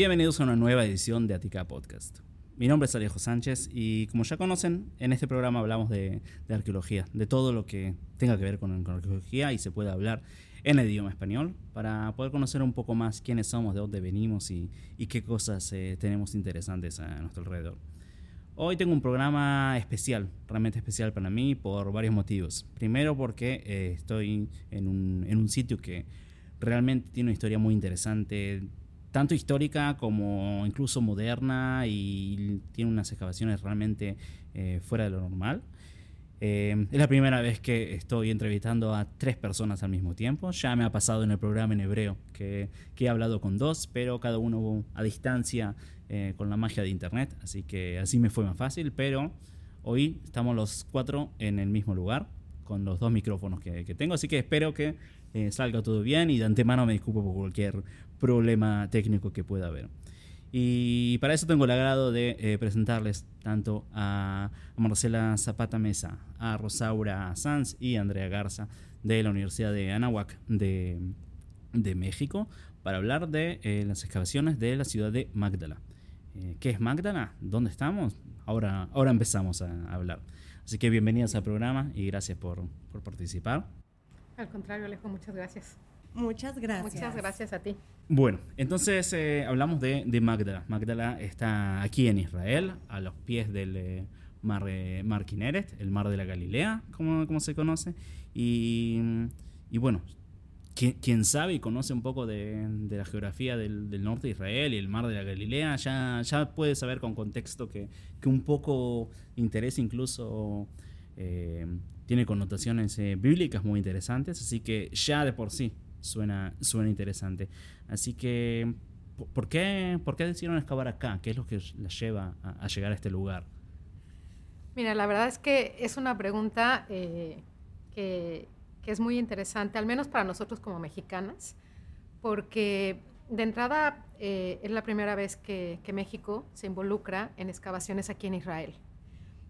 Bienvenidos a una nueva edición de Atica Podcast. Mi nombre es Alejo Sánchez y como ya conocen, en este programa hablamos de, arqueología, de todo lo que tenga que ver con, arqueología y se puede hablar en el idioma español para poder conocer un poco más quiénes somos, de dónde venimos y, qué cosas eh, tenemos interesantes a nuestro alrededor. Hoy tengo un programa especial, realmente especial para mí por varios motivos. Primero porque eh, estoy en un, en un sitio que realmente tiene una historia muy interesante, tanto histórica como incluso moderna y tiene unas excavaciones realmente eh, fuera de lo normal. Eh, es la primera vez que estoy entrevistando a tres personas al mismo tiempo. Ya me ha pasado en el programa en hebreo que, que he hablado con dos, pero cada uno a distancia eh, con la magia de internet. Así que así me fue más fácil. Pero hoy estamos los cuatro en el mismo lugar con los dos micrófonos que, que tengo. Así que espero que salga todo bien y de antemano me disculpo por cualquier problema técnico que pueda haber. Y para eso tengo el agrado de eh, presentarles tanto a Marcela Zapata Mesa, a Rosaura Sanz y a Andrea Garza de la Universidad de Anahuac de, de México para hablar de eh, las excavaciones de la ciudad de Magdala. Eh, ¿Qué es Magdala? ¿Dónde estamos? Ahora, ahora empezamos a, hablar. Así que bienvenidas al programa y gracias por, por participar. Al contrario, Alejo, muchas gracias. Muchas gracias. Muchas gracias a ti. Bueno, entonces eh, hablamos de, de, Magdala. Magdala está aquí en Israel, a los pies del eh, mar, eh, mar Kineret, el mar de la Galilea, como, como se conoce. Y, y bueno, quien, sabe y conoce un poco de, de la geografía del, del, norte de Israel y el mar de la Galilea, ya, ya puede saber con contexto que, que un poco interesa incluso tiene connotaciones bíblicas muy interesantes, así que ya de por sí suena, suena interesante. Así que, ¿por qué, ¿por qué decidieron excavar acá? ¿Qué es lo que les lleva a, llegar a este lugar? Mira, la verdad es que es una pregunta eh, que, es muy interesante, al menos para nosotros como mexicanas, porque de entrada eh, es la primera vez que, México se involucra en excavaciones aquí en Israel.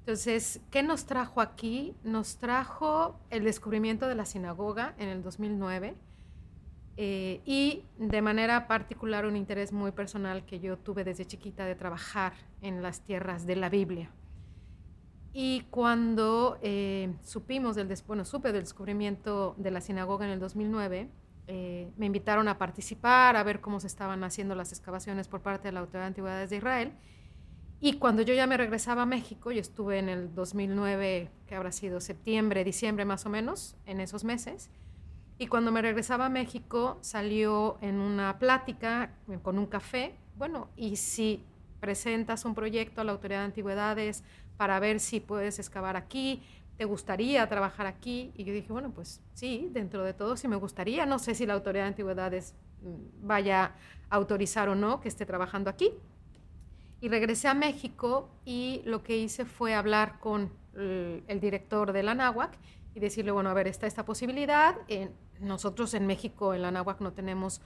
Entonces, ¿qué nos trajo aquí? Nos trajo el descubrimiento de la sinagoga en el 2009 eh, y de manera particular un interés muy personal que yo tuve desde chiquita de trabajar en las tierras de la Biblia. Y cuando eh, supimos del, bueno, supe del descubrimiento de la sinagoga en el 2009, eh, me invitaron a participar, a ver cómo se estaban haciendo las excavaciones por parte de la Autoridad de Antigüedades de Israel. Y cuando yo ya me regresaba a México, yo estuve en el 2009, que habrá sido septiembre, diciembre más o menos, en esos meses, y cuando me regresaba a México salió en una plática con un café, bueno, y si presentas un proyecto a la Autoridad de Antigüedades para ver si puedes excavar aquí, ¿te gustaría trabajar aquí? Y yo dije, bueno, pues sí, dentro de todo sí me gustaría. No sé si la Autoridad de Antigüedades mm, vaya a autorizar o no que esté trabajando aquí. Y regresé a México y lo que hice fue hablar con el, director de la NAWAC y decirle, bueno, a ver, está esta posibilidad. En, nosotros en México, en la Náhuac, no tenemos,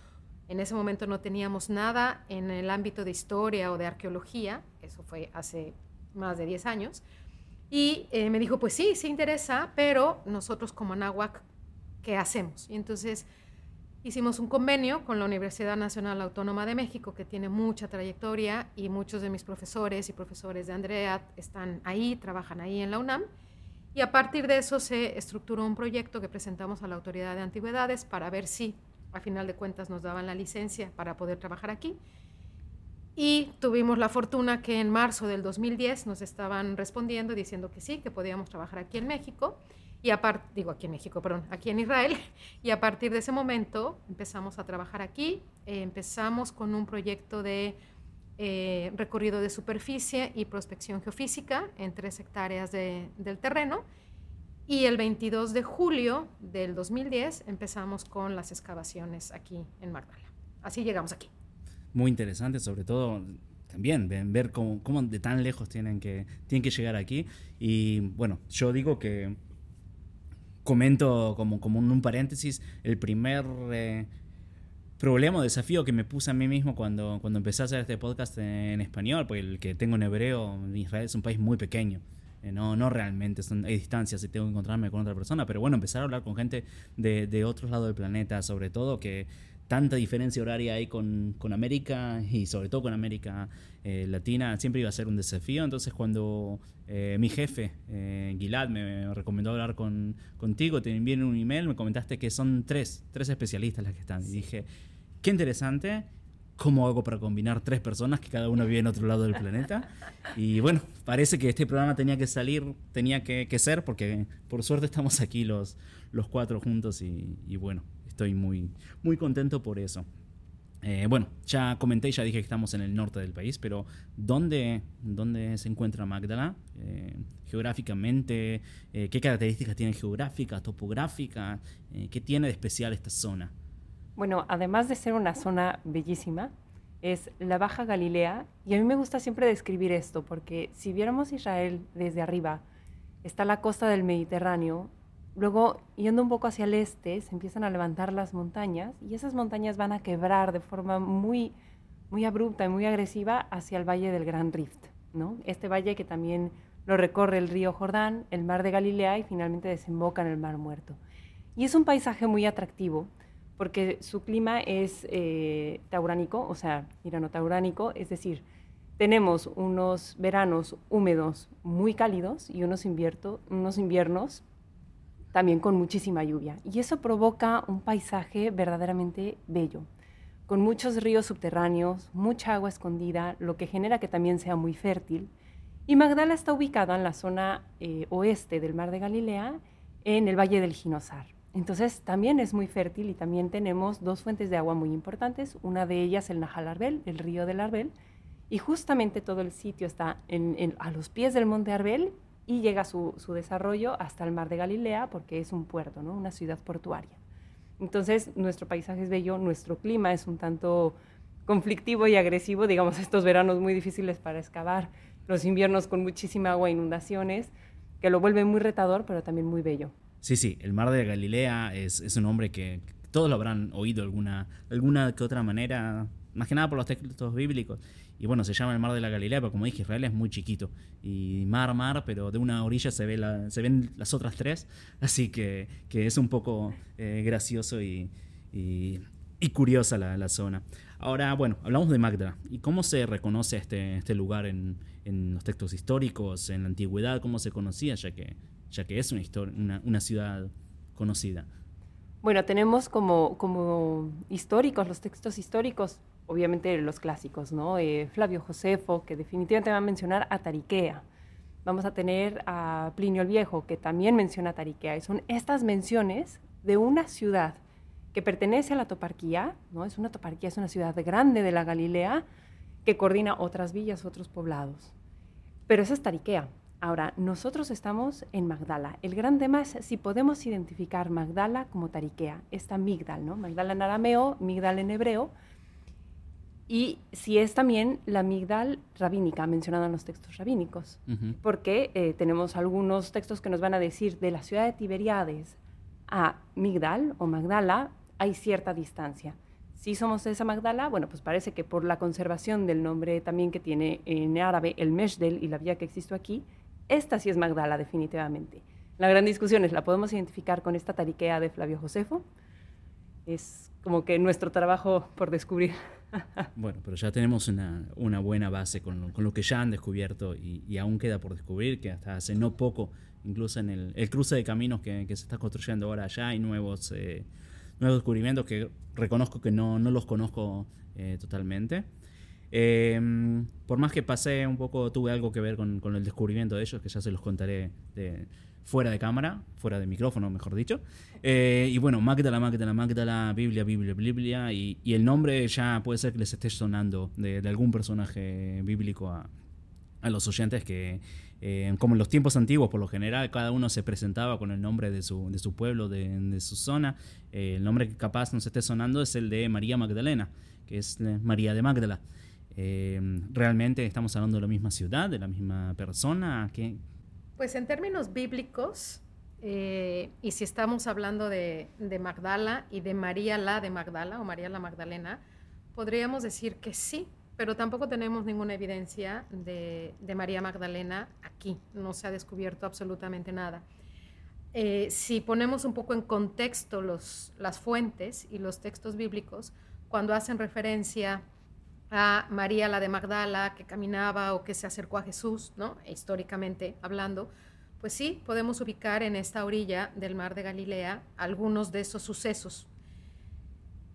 en ese momento no teníamos nada en el ámbito de historia o de arqueología, eso fue hace más de 10 años, y eh, me dijo, pues sí, sí interesa, pero nosotros como Náhuac, ¿qué hacemos? Y entonces hicimos un convenio con la Universidad Nacional Autónoma de México, que tiene mucha trayectoria y muchos de mis profesores y profesores de Andrea están ahí, trabajan ahí en la UNAM. Y a partir de eso se estructuró un proyecto que presentamos a la Autoridad de Antigüedades para ver si, a final de cuentas, nos daban la licencia para poder trabajar aquí. Y tuvimos la fortuna que en marzo del 2010 nos estaban respondiendo diciendo que sí, que podíamos trabajar aquí en México. Y aparte, digo aquí en México, perdón, aquí en Israel. Y a partir de ese momento empezamos a trabajar aquí. Eh, empezamos con un proyecto de eh, recorrido de superficie y prospección geofísica en tres hectáreas de, del terreno. Y el 22 de julio del 2010 empezamos con las excavaciones aquí en Magdala. Así llegamos aquí. Muy interesante, sobre todo también ver cómo, cómo, de tan lejos tienen que, tienen que llegar aquí. Y bueno, yo digo que comento como, como un paréntesis, el primer eh, problema o desafío que me puse a mí mismo cuando, cuando empecé a hacer este podcast en español, porque el que tengo en hebreo, Israel es un país muy pequeño. Eh, no, no realmente, son, hay distancias y tengo que encontrarme con otra persona, pero bueno, empezar a hablar con gente de, de otros lados del planeta, sobre todo que tanta diferencia horaria hay con, con América y sobre todo con América eh, Latina, siempre iba a ser un desafío. Entonces cuando eh, mi jefe, eh, Gilad, me recomendó hablar con, contigo, te envié un email, me comentaste que son tres, tres especialistas las que están. Y dije, qué interesante. ¿Cómo hago para combinar tres personas que cada uno vive en otro lado del planeta? Y bueno, parece que este programa tenía que salir, tenía que, que ser, porque por suerte estamos aquí los, los cuatro juntos y, y bueno, estoy muy, muy contento por eso. Eh, bueno, ya comenté, ya dije que estamos en el norte del país, pero ¿dónde, dónde se encuentra Magdala? Eh, geográficamente, eh, ¿qué características tiene geográfica, topográfica? ¿Qué tiene de especial esta zona? Bueno, además de ser una zona bellísima, es la Baja Galilea, y a mí me gusta siempre describir esto, porque si viéramos Israel desde arriba, está la costa del Mediterráneo, Luego, yendo un poco hacia el este, se empiezan a levantar las montañas y esas montañas van a quebrar de forma muy, muy abrupta y muy agresiva hacia el valle del Gran Rift. ¿no? Este valle que también lo recorre el río Jordán, el mar de Galilea y finalmente desemboca en el mar muerto. Y es un paisaje muy atractivo porque su clima es eh, tauránico, o sea, irano-tauránico, es decir, tenemos unos veranos húmedos muy cálidos y unos, unos inviernos también con muchísima lluvia. Y eso provoca un paisaje verdaderamente bello, con muchos ríos subterráneos, mucha agua escondida, lo que genera que también sea muy fértil. Y Magdala está ubicada en la zona eh, oeste del mar de Galilea, en el valle del Ginosar. Entonces también es muy fértil y también tenemos dos fuentes de agua muy importantes, una de ellas el Nahal Arbel, el río del Arbel, y justamente todo el sitio está a los pies del monte Arbel y llega su, su, desarrollo hasta el mar de Galilea porque es un puerto, ¿no? una ciudad portuaria. Entonces, nuestro paisaje es bello, nuestro clima es un tanto conflictivo y agresivo, digamos, estos veranos muy difíciles para excavar, los inviernos con muchísima agua inundaciones, que lo vuelve muy retador, pero también muy bello. Sí, sí, el mar de Galilea es, es un nombre que todos lo habrán oído alguna, alguna que otra manera, más que nada por los textos bíblicos. Y bueno, se llama el mar de la Galilea, pero como dije, Israel es muy chiquito. Y mar, mar, pero de una orilla se, ve la, se ven las otras tres. Así que, que es un poco eh, gracioso y, y, curiosa la, la, zona. Ahora, bueno, hablamos de Magda. ¿Y cómo se reconoce este, este lugar en, en, los textos históricos, en la antigüedad? ¿Cómo se conocía? Ya que, ya que es una, una, una ciudad conocida. Bueno, tenemos como, como históricos, los textos históricos, obviamente los clásicos, ¿no? Eh, Flavio Josefo, que definitivamente va a mencionar a Tariquea. Vamos a tener a Plinio el Viejo, que también menciona a Tariquea. Y son estas menciones de una ciudad que pertenece a la toparquía, ¿no? Es una toparquía, es una ciudad grande de la Galilea que coordina otras villas, otros poblados. Pero esa es Tariquea. Ahora, nosotros estamos en Magdala. El gran tema es si podemos identificar Magdala como Tariquea, esta Migdal, ¿no? Magdala en arameo, Migdal en hebreo, y si es también la migdal rabínica mencionada en los textos rabínicos, porque eh, tenemos algunos textos que nos van a decir de la ciudad de Tiberiades a Migdal o Magdala hay cierta distancia. Si somos esa Magdala, bueno, pues parece que por la conservación del nombre también que tiene en árabe el Meshdel y la vía que existe aquí, esta sí es Magdala definitivamente. La gran discusión es, ¿la podemos identificar con esta tariquea de Flavio Josefo? Es como que nuestro trabajo por descubrir. Bueno, pero ya tenemos una, buena base con lo, que ya han descubierto y, aún queda por descubrir, que hasta hace no poco, incluso en el, cruce de caminos que, se está construyendo ahora ya hay nuevos, eh, nuevos descubrimientos que reconozco que no, no los conozco eh, totalmente. Eh, por más que pasé un poco, tuve algo que ver con, con, el descubrimiento de ellos, que ya se los contaré de, fuera de cámara, fuera de micrófono, mejor dicho. Eh, y bueno, Magdala, Magdala, Magdala, Biblia, Biblia, Biblia. Y, y, el nombre ya puede ser que les esté sonando de, de algún personaje bíblico a, a los oyentes que, eh, como en los tiempos antiguos, por lo general, cada uno se presentaba con el nombre de su, de su pueblo, de, de su zona. Eh, el nombre que capaz nos esté sonando es el de María Magdalena, que es María de Magdala. Eh, realmente estamos hablando de la misma ciudad, de la misma persona. ¿Qué, pues en términos bíblicos, eh, y si estamos hablando de, Magdala y de María la de Magdala o María la Magdalena, podríamos decir que sí, pero tampoco tenemos ninguna evidencia de, María Magdalena aquí, no se ha descubierto absolutamente nada. eh, si ponemos un poco en contexto las fuentes y los textos bíblicos, cuando hacen referencia a María la de Magdala que caminaba o que se acercó a Jesús, ¿no? históricamente hablando, pues sí, podemos ubicar en esta orilla del mar de Galilea algunos de esos sucesos.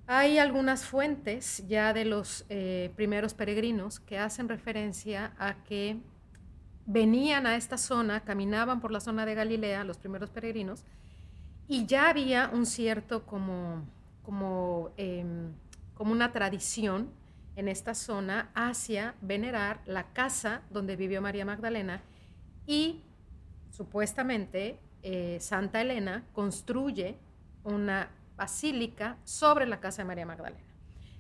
Hay algunas fuentes ya de los eh, primeros peregrinos que hacen referencia a que venían a esta zona, caminaban por la zona de Galilea, los primeros peregrinos, y ya había un cierto como, como, em, como una tradición en esta zona hacia venerar la casa donde vivió María Magdalena y supuestamente eh, Santa Elena construye una basílica sobre la casa de María Magdalena.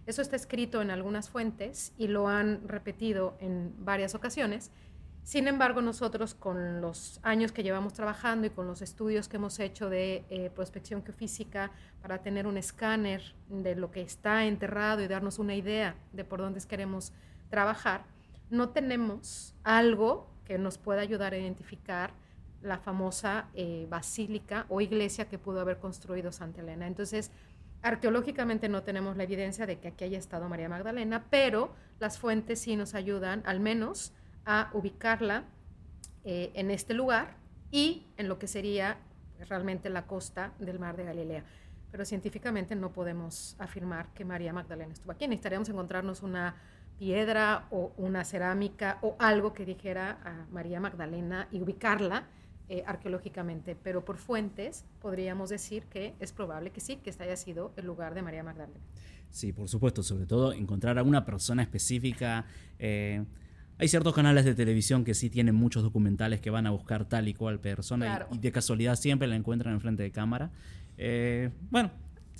Eso está escrito en algunas fuentes y lo han repetido en varias ocasiones. Sin embargo, nosotros con los años que llevamos trabajando y con los estudios que hemos hecho de eh, prospección geofísica para tener un escáner de lo que está enterrado y darnos una idea de por dónde queremos trabajar, no tenemos algo que nos pueda ayudar a identificar la famosa eh, basílica o iglesia que pudo haber construido Santa Elena. Entonces, arqueológicamente no tenemos la evidencia de que aquí haya estado María Magdalena, pero las fuentes sí nos ayudan al menos a ubicarla eh, en este lugar y en lo que sería realmente la costa del mar de Galilea. Pero científicamente no podemos afirmar que María Magdalena estuvo aquí. Necesitaríamos encontrarnos una piedra o una cerámica o algo que dijera a María Magdalena y ubicarla eh, arqueológicamente, pero por fuentes podríamos decir que es probable que sí, que este haya sido el lugar de María Magdalena. Sí, por supuesto, sobre todo encontrar a una persona específica. Eh, hay ciertos canales de televisión que sí tienen muchos documentales que van a buscar tal y cual persona y, de casualidad siempre la encuentran en frente de cámara. Eh, bueno,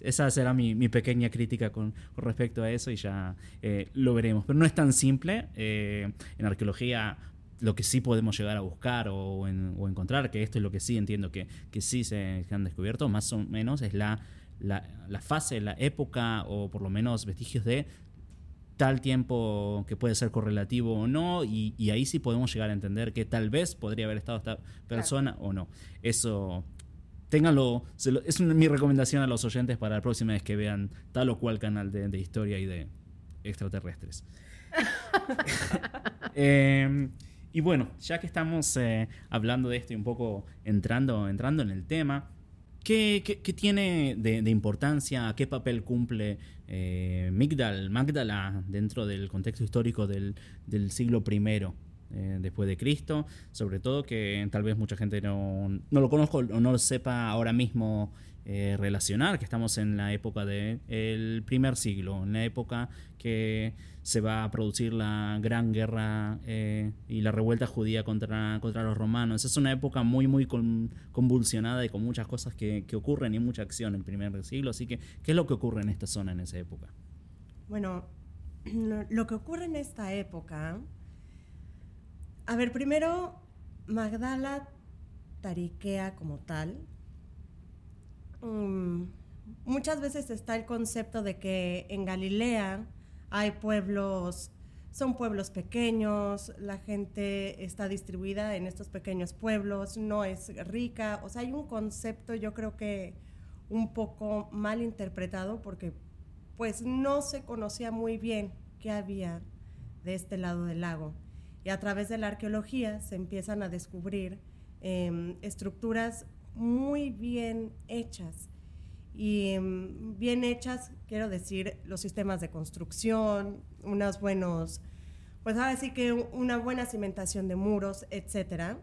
esa será mi, pequeña crítica con, respecto a eso y ya eh, lo veremos. Pero no es tan simple. Eh, en arqueología lo que sí podemos llegar a buscar o, encontrar, que esto es lo que sí entiendo que, que sí se han descubierto, más o menos es la, la, la, fase, la época o por lo menos vestigios de tal tiempo que puede ser correlativo o no, y, ahí sí podemos llegar a entender que tal vez podría haber estado esta persona o no. Eso, ténganlo, es mi recomendación a los oyentes para la próxima vez que vean tal o cual canal de, historia y de extraterrestres. Em, y bueno, ya que estamos eh, hablando de esto y un poco entrando, entrando en el tema, ¿Qué, tiene de, importancia? ¿Qué papel cumple eh, Magdala dentro del contexto histórico del, siglo I eh, después de Cristo? Sobre todo que tal vez mucha gente no, no lo conozca o no lo sepa ahora mismo eh, relacionar, que estamos en la época del primer siglo, en la época que se va a producir la gran guerra eh, y la revuelta judía contra, contra los romanos. Es una época muy, muy convulsionada y con muchas cosas que, ocurren y mucha acción en el primer siglo. Así que, ¿qué es lo que ocurre en esta zona en esa época? Bueno, lo que ocurre en esta época, a ver, primero, Magdala tariquea como tal, Mm, muchas veces está el concepto de que en Galilea hay pueblos, son pueblos pequeños, la gente está distribuida en estos pequeños pueblos, no es rica, o sea, hay un concepto yo creo que un poco mal interpretado porque pues no se conocía muy bien qué había de este lado del lago. Y a través de la arqueología se empiezan a descubrir em, estructuras muy bien hechas. Y mm, bien hechas, quiero decir, los sistemas de construcción, unos buenos, pues ahora sí que una buena cimentación de muros, etc.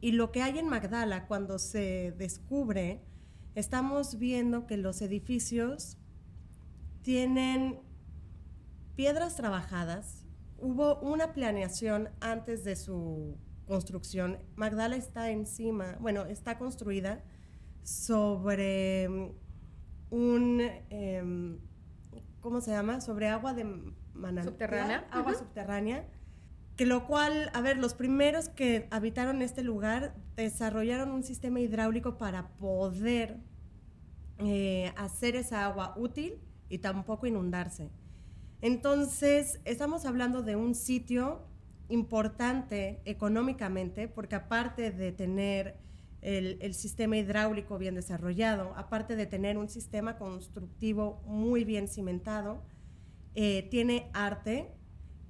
Y lo que hay en Magdala, cuando se descubre, estamos viendo que los edificios tienen piedras trabajadas, hubo una planeación antes de su construcción. Magdala está encima, bueno, está construida sobre mm, un, em, ¿cómo se llama? Sobre agua de manantial. Subterránea. Agua subterránea. Que lo cual, a ver, los primeros que habitaron este lugar desarrollaron un sistema hidráulico para poder eh, hacer esa agua útil y tampoco inundarse. Entonces, estamos hablando de un sitio importante económicamente, porque aparte de tener el, sistema hidráulico bien desarrollado, aparte de tener un sistema constructivo muy bien cimentado, eh, tiene arte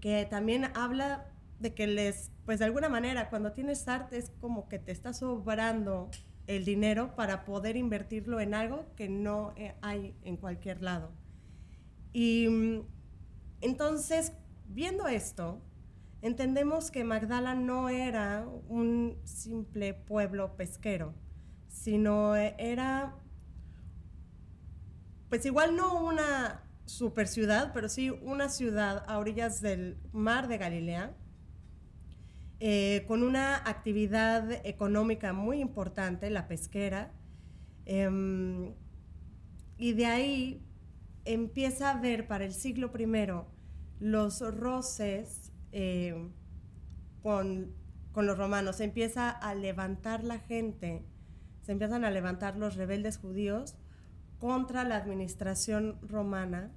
que también habla de que les, pues de alguna manera, cuando tienes arte es como que te está sobrando el dinero para poder invertirlo en algo que no eh, hay en cualquier lado. Y mm, entonces, viendo esto, entendemos que Magdala no era un simple pueblo pesquero, sino era, pues igual no una super ciudad, pero sí una ciudad a orillas del mar de Galilea, eh, con una actividad económica muy importante, la pesquera, em, y de ahí empieza a ver para el siglo I los roces eh, con, los romanos, se empieza a levantar la gente, se empiezan a levantar los rebeldes judíos contra la administración romana.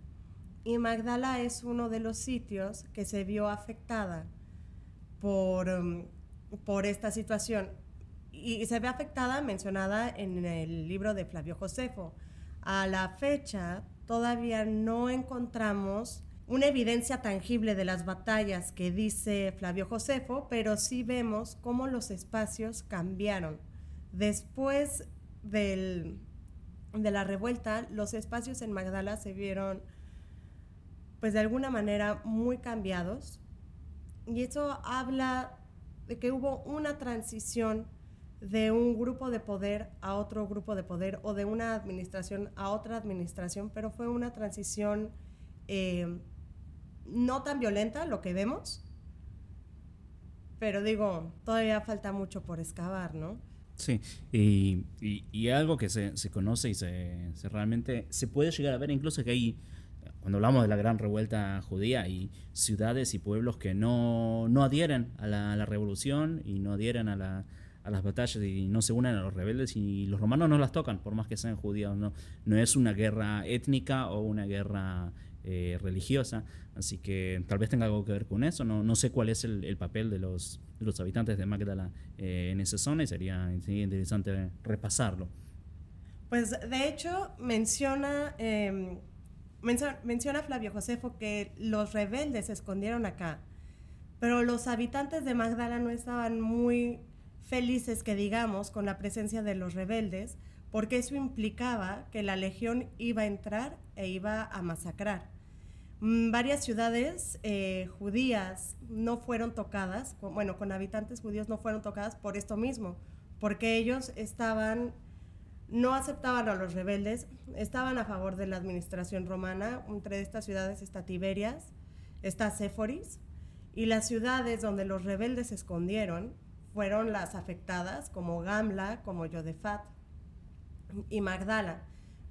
Y Magdala es uno de los sitios que se vio afectada por, um, por esta situación. Y se ve afectada, mencionada en el libro de Flavio Josefo. A la fecha todavía no encontramos una evidencia tangible de las batallas que dice Flavio Josefo, pero sí vemos cómo los espacios cambiaron. Después de la revuelta, los espacios en Magdala se vieron, pues de alguna manera, muy cambiados. Y eso habla de que hubo una transición de un grupo de poder a otro grupo de poder o de una administración a otra administración, pero fue una transición eh, no tan violenta lo que vemos, pero digo, todavía falta mucho por excavar, ¿no? Sí, y, y, algo que se, se conoce y se, se, realmente se puede llegar a ver, incluso que hay, cuando hablamos de la gran revuelta judía, hay ciudades y pueblos que no, no adhieren a la, a la revolución y no adhieren a, la, a las batallas y no se unen a los rebeldes y los romanos no las tocan, por más que sean judíos, no, no es una guerra étnica o una guerra eh, religiosa, así que tal vez tenga algo que ver con eso. No, no sé cuál es el, papel de los, los, habitantes de Magdala eh, en esa zona y sería, interesante repasarlo. Pues de hecho menciona, menciona, menciona Flavio Josefo que los rebeldes se escondieron acá, pero los habitantes de Magdala no estaban muy felices, que digamos, con la presencia de los rebeldes, porque eso implicaba que la legión iba a entrar e iba a masacrar. Mm, varias ciudades eh, judías no fueron tocadas, bueno, con habitantes judíos no fueron tocadas por esto mismo, porque ellos estaban, no aceptaban a los rebeldes, estaban a favor de la administración romana. Entre estas ciudades está Tiberias, está Séforis, y las ciudades donde los rebeldes se escondieron fueron las afectadas, como Gamla, como Yodefat y Magdala.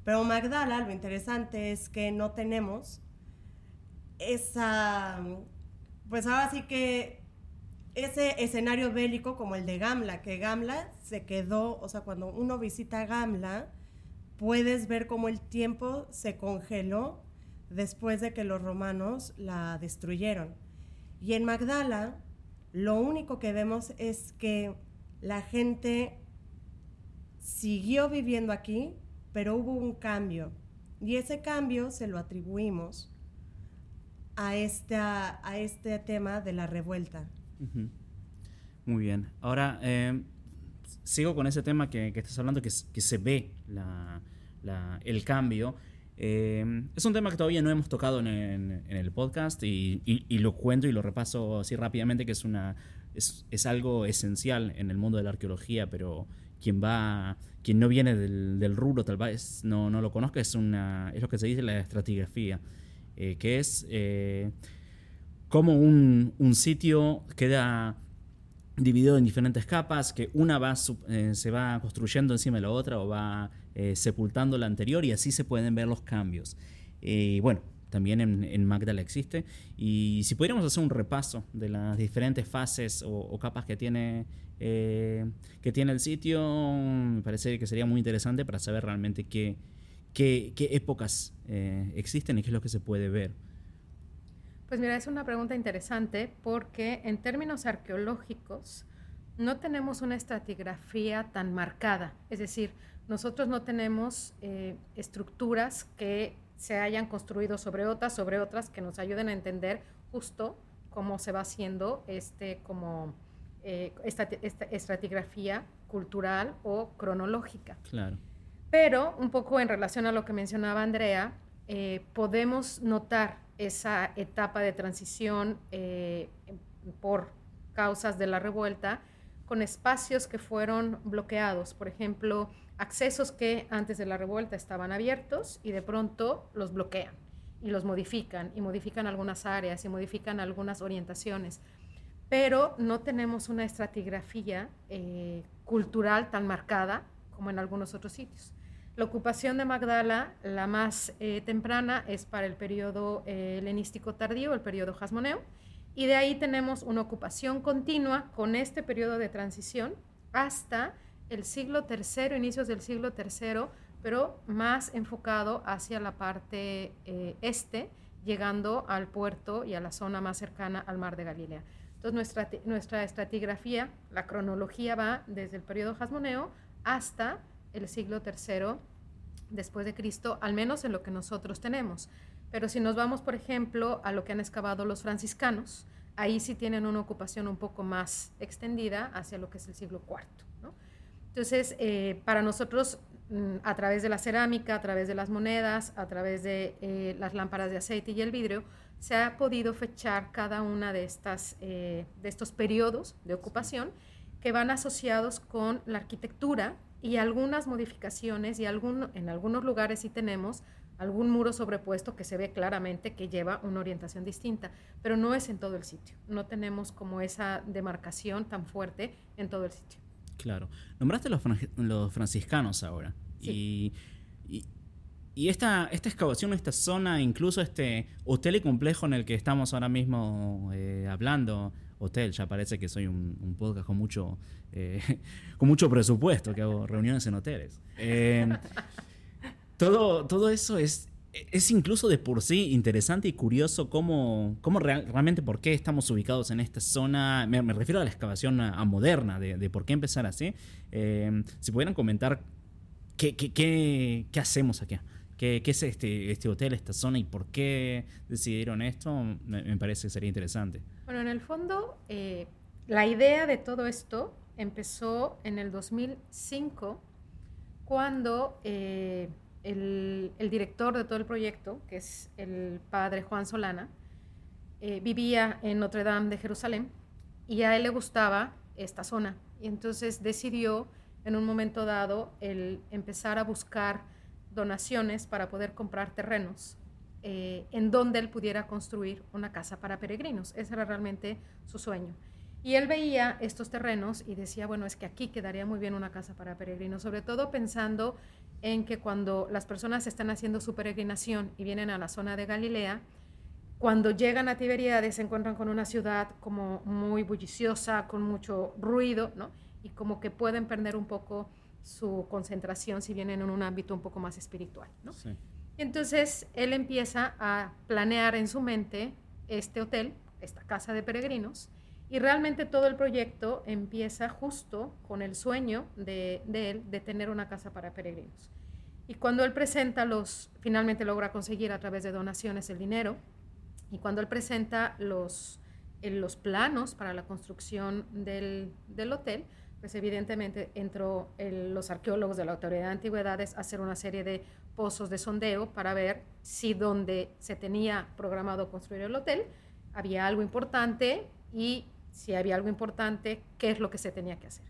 Pero Magdala, lo interesante es que no tenemos esa, pues ahora sí que ese escenario bélico como el de Gamla, que Gamla se quedó, o sea, cuando uno visita Gamla, puedes ver cómo el tiempo se congeló después de que los romanos la destruyeron. Y en Magdala, lo único que vemos es que la gente siguió viviendo aquí, pero hubo un cambio. Y ese cambio se lo atribuimos a, esta, a este tema de la revuelta. Muy bien. Ahora, eh, sigo con ese tema que, estás hablando, que, se ve el cambio. Eh, es un tema que todavía no hemos tocado en, el podcast y, lo cuento y lo repaso así rápidamente, que es, una, es, es, algo esencial en el mundo de la arqueología, pero quien va quien no viene del, del rubro tal vez no, no, lo conozca, es, una, es lo que se dice la estratigrafía, eh, que es eh, cómo un, un, sitio queda dividido en diferentes capas, que una va, eh, se va construyendo encima de la otra o va sepultando la anterior y así se pueden ver los cambios. Y bueno, también en, en, Magdala existe. Y si pudiéramos hacer un repaso de las diferentes fases o, capas que tiene, eh, que tiene el sitio, me parece que sería muy interesante para saber realmente qué, qué, épocas eh, existen y qué es lo que se puede ver. Pues mira, es una pregunta interesante porque en términos arqueológicos, no tenemos una estratigrafía tan marcada, es decir, nosotros no tenemos eh, estructuras que se hayan construido sobre otras, sobre otras, que nos ayuden a entender justo cómo se va haciendo este, como, eh, esta, estratigrafía cultural o cronológica. Claro. Pero un poco en relación a lo que mencionaba Andrea, eh, podemos notar esa etapa de transición por causas de la revuelta con espacios que fueron bloqueados. Por ejemplo, accesos que antes de la revuelta estaban abiertos y de pronto los bloquean y los modifican y modifican algunas áreas y modifican algunas orientaciones. Pero no tenemos una estratigrafía eh, cultural tan marcada como en algunos otros sitios. La ocupación de Magdala, la más eh, temprana, es para el periodo eh, helenístico tardío, el periodo jasmoneo, y de ahí tenemos una ocupación continua con este periodo de transición hasta el siglo III, inicios del siglo III, pero más enfocado hacia la parte eh, este, llegando al puerto y a la zona más cercana al mar de Galilea. Entonces nuestra, nuestra estratigrafía, la cronología va desde el periodo jasmoneo hasta el siglo III después de Cristo, al menos en lo que nosotros tenemos. Pero si nos vamos, por ejemplo, a lo que han excavado los franciscanos, ahí sí tienen una ocupación un poco más extendida hacia lo que es el siglo IV. Entonces, eh, para nosotros, mm, a través de la cerámica, a través de las monedas, a través de eh, las lámparas de aceite y el vidrio, se ha podido fechar cada una de, estas, eh, de estos periodos de ocupación que van asociados con la arquitectura y algunas modificaciones y algún, en algunos lugares sí tenemos algún muro sobrepuesto que se ve claramente que lleva una orientación distinta, pero no es en todo el sitio. No tenemos como esa demarcación tan fuerte en todo el sitio. Claro. Nombraste los, los franciscanos ahora. Y, y, esta, esta excavación, esta zona, incluso este hotel y complejo en el que estamos ahora mismo eh, hablando, hotel, ya parece que soy un, podcast con mucho, eh, con mucho presupuesto, que hago reuniones en hoteles. Eh, todo, todo eso es, es incluso de por sí interesante y curioso cómo, cómo realmente por qué estamos ubicados en esta zona. Me, refiero a la excavación a, moderna, de, por qué empezar así. Eh, si pudieran comentar qué, qué, qué, qué hacemos aquí. ¿Qué, ¿Qué, es este, este hotel, esta zona y por qué decidieron esto? Me, parece que sería interesante. Bueno, en el fondo, eh, la idea de todo esto empezó en el 2005, cuando eh, el, director de todo el proyecto, que es el padre Juan Solana, eh, vivía en Notre Dame de Jerusalén y a él le gustaba esta zona. Y entonces decidió en un momento dado el empezar a buscar donaciones para poder comprar terrenos eh, en donde él pudiera construir una casa para peregrinos. Ese era realmente su sueño. Y él veía estos terrenos y decía, bueno, es que aquí quedaría muy bien una casa para peregrinos, sobre todo pensando en que cuando las personas están haciendo su peregrinación y vienen a la zona de Galilea, cuando llegan a Tiberíades se encuentran con una ciudad como muy bulliciosa, con mucho ruido, ¿no? Y como que pueden perder un poco su concentración si vienen en un ámbito un poco más espiritual, ¿no? Sí. Entonces él empieza a planear en su mente este hotel, esta casa de peregrinos, y realmente todo el proyecto empieza justo con el sueño de, él de tener una casa para peregrinos. Y cuando él presenta los, finalmente logra conseguir a través de donaciones el dinero, y cuando él presenta los, los planos para la construcción del, hotel, pues evidentemente entró los arqueólogos de la Autoridad de Antigüedades a hacer una serie de pozos de sondeo para ver si donde se tenía programado construir el hotel había algo importante y si había algo importante, qué es lo que se tenía que hacer.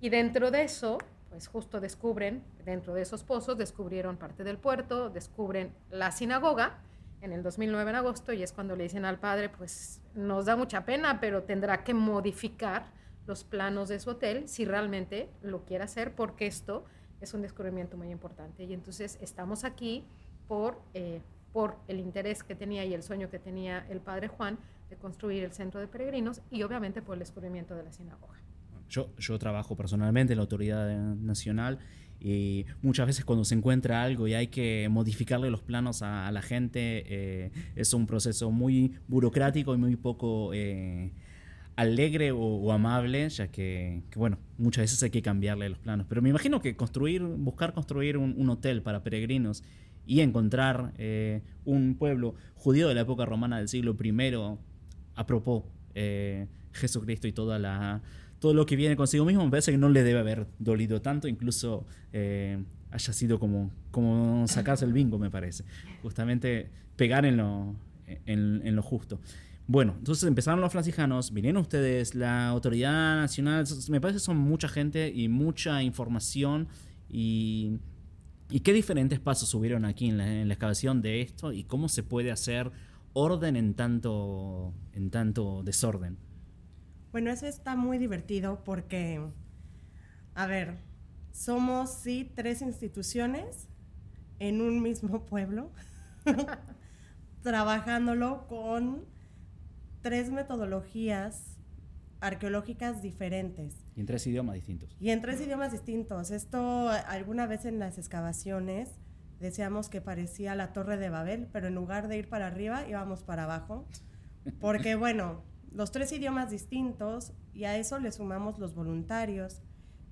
Y dentro de eso, pues justo descubren, dentro de esos pozos, descubrieron parte del puerto, descubren la sinagoga en el 2009 en agosto y es cuando le dicen al padre, pues nos da mucha pena, pero tendrá que modificar los planos de su hotel si realmente lo quiere hacer, porque esto es un descubrimiento muy importante. Y entonces estamos aquí por, eh, por el interés que tenía y el sueño que tenía el padre Juan de construir el centro de peregrinos y obviamente por el descubrimiento de la sinagoga. Yo, yo trabajo personalmente en la Autoridad Nacional y muchas veces cuando se encuentra algo y hay que modificarle los planos a, la gente, eh, es un proceso muy burocrático y muy poco eh, alegre o, amable, ya que, bueno, muchas veces hay que cambiarle los planos. Pero me imagino que construir, buscar construir un, hotel para peregrinos y encontrar eh, un pueblo judío de la época romana del siglo I, a propósito, eh, Jesucristo y toda la, todo lo que viene consigo mismo, me parece que no le debe haber dolido tanto, incluso eh, haya sido como, como sacarse el bingo, me parece. Justamente pegar en lo, en lo justo. Bueno, entonces empezaron los franciscanos, vinieron ustedes, la autoridad nacional, me parece que son mucha gente y mucha información y, qué diferentes pasos subieron aquí en la, excavación de esto y cómo se puede hacer orden en tanto, en tanto desorden. Bueno, eso está muy divertido porque, a ver, somos sí tres instituciones en un mismo pueblo, trabajándolo con tres metodologías arqueológicas diferentes. Y en tres idiomas distintos. Y en tres idiomas distintos. Esto alguna vez en las excavaciones decíamos que parecía la torre de Babel, pero en lugar de ir para arriba íbamos para abajo. Porque bueno, los tres idiomas distintos y a eso le sumamos los voluntarios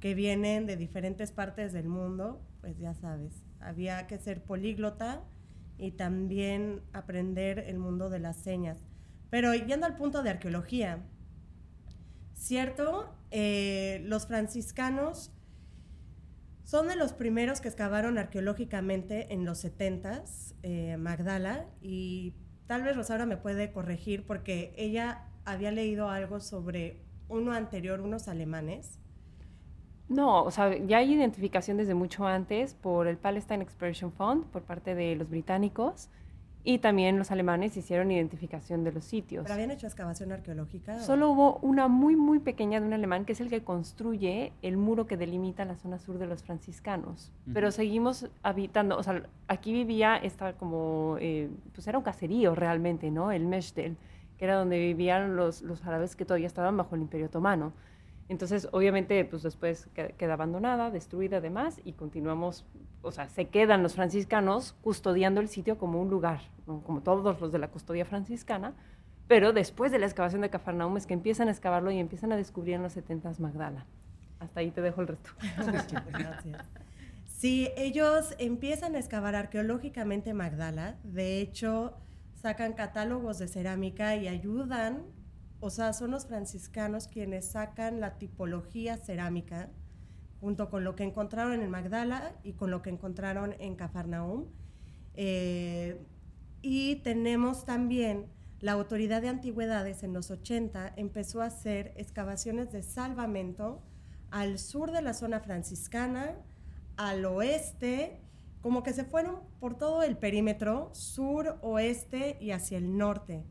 que vienen de diferentes partes del mundo, pues ya sabes, había que ser políglota y también aprender el mundo de las señas. Pero yendo al punto de arqueología, cierto, eh, los franciscanos son de los primeros que excavaron arqueológicamente en los 70s, eh, Magdala, y tal vez Rosaura me puede corregir porque ella había leído algo sobre uno anterior, unos alemanes. No, o sea, ya hay identificación desde mucho antes por el Palestine Exploration Fund, por parte de los británicos. Y también los alemanes hicieron identificación de los sitios. ¿Pero habían hecho excavación arqueológica? Solo hubo una muy, muy pequeña de un alemán, que es el que construye el muro que delimita la zona sur de los franciscanos. Pero seguimos habitando, o sea, aquí vivía esta como, eh, pues era un caserío realmente, ¿no? El Meshdel, que era donde vivían los, los árabes que todavía estaban bajo el Imperio Otomano. Entonces, obviamente, pues después queda abandonada, destruida además, y continuamos, o sea, se quedan los franciscanos custodiando el sitio como un lugar, como todos los de la custodia franciscana, pero después de la excavación de Cafarnaum es que empiezan a excavarlo y empiezan a descubrir en los 70 Magdala. Hasta ahí te dejo el resto. Sí, ellos empiezan a excavar arqueológicamente Magdala, de hecho sacan catálogos de cerámica y ayudan o sea, son los franciscanos quienes sacan la tipología cerámica junto con lo que encontraron en Magdala y con lo que encontraron en Cafarnaum. Eh, y tenemos también la Autoridad de Antigüedades en los 80 empezó a hacer excavaciones de salvamento al sur de la zona franciscana, al oeste, como que se fueron por todo el perímetro, sur, oeste y hacia el norte.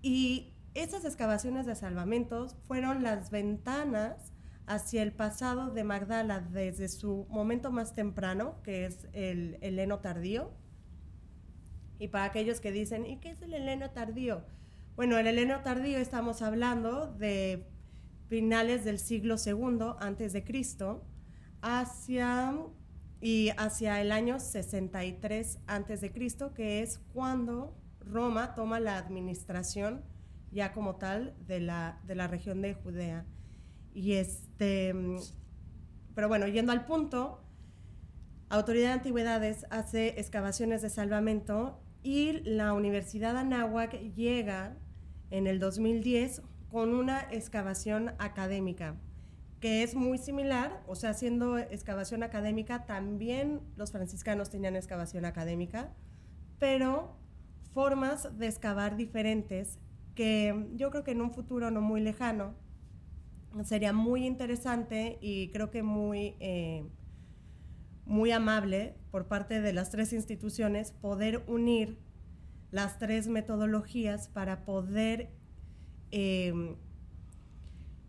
Y esas excavaciones de salvamentos fueron las ventanas hacia el pasado de Magdala desde su momento más temprano, que es el heleno tardío. Y para aquellos que dicen, ¿y qué es el heleno tardío? Bueno, el heleno tardío estamos hablando de finales del siglo II antes de Cristo hacia y hacia el año 63 antes de Cristo, que es cuando Roma toma la administración ya como tal de la, de la región de Judea. Y este, pero bueno, yendo al punto, Autoridad de Antigüedades hace excavaciones de salvamento y la Universidad Anáhuac llega en el 2010 con una excavación académica que es muy similar, o sea, haciendo excavación académica, también los franciscanos tenían excavación académica, pero formas de excavar diferentes que yo creo que en un futuro no muy lejano sería muy interesante y creo que muy, eh, muy amable por parte de las tres instituciones poder unir las tres metodologías para poder, em,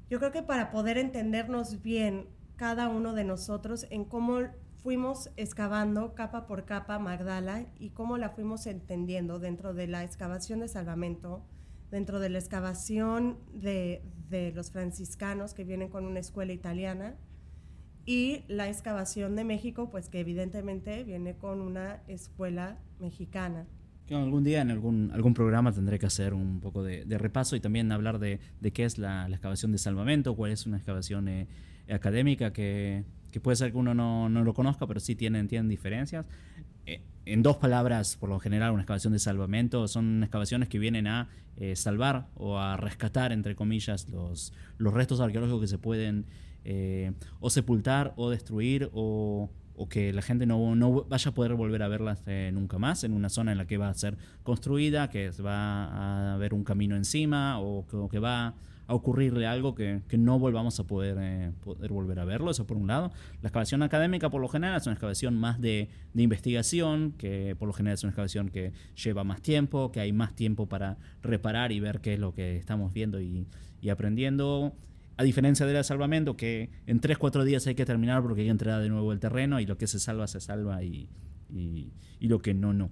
yo creo que para poder entendernos bien cada uno de nosotros en cómo fuimos excavando capa por capa Magdala y cómo la fuimos entendiendo dentro de la excavación de salvamento, dentro de la excavación de, los franciscanos que vienen con una escuela italiana y la excavación de México, pues que evidentemente viene con una escuela mexicana. algún día en algún, algún programa tendré que hacer un poco de, repaso y también hablar de, qué es la, excavación de salvamento, cuál es una excavación eh, académica que, puede ser que uno no, lo conozca, pero sí tienen, tienen diferencias. Eh, en dos palabras, por lo general, una excavación de salvamento son excavaciones que vienen a eh, salvar o a rescatar, entre comillas, los, los restos arqueológicos que se pueden o sepultar o destruir o o que la gente no, no, vaya a poder volver a verlas eh, nunca más en una zona en la que va a ser construida, que va a haber un camino encima o que, va a ocurrirle algo que, que no volvamos a poder, eh, poder volver a verlo, eso por un lado. La excavación académica por lo general es una excavación más de, de, investigación, que por lo general es una excavación que lleva más tiempo, que hay más tiempo para reparar y ver qué es lo que estamos viendo y, y aprendiendo. A diferencia del salvamento, que en 3-4 días hay que terminar porque hay que entrar de nuevo el terreno y lo que se salva, se salva y, y, lo que no, no.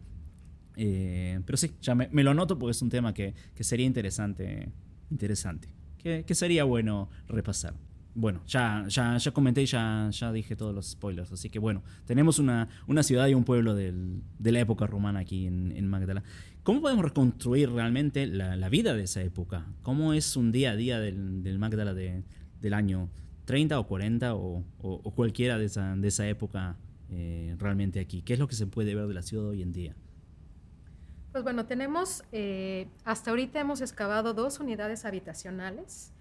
Eh, pero sí, ya me, lo noto porque es un tema que, que sería interesante, interesante que, que sería bueno repasar bueno, ya, ya, ya comenté y ya, ya dije todos los spoilers. Así que bueno, tenemos una, una ciudad y un pueblo del, de la época romana aquí en, en, Magdala. ¿Cómo podemos reconstruir realmente la, la, vida de esa época? ¿Cómo es un día a día del, del Magdala de, del año 30 o 40 o, o, cualquiera de esa, de esa época eh, realmente aquí? ¿Qué es lo que se puede ver de la ciudad hoy en día? Pues bueno, tenemos, eh, hasta ahorita hemos excavado dos unidades habitacionales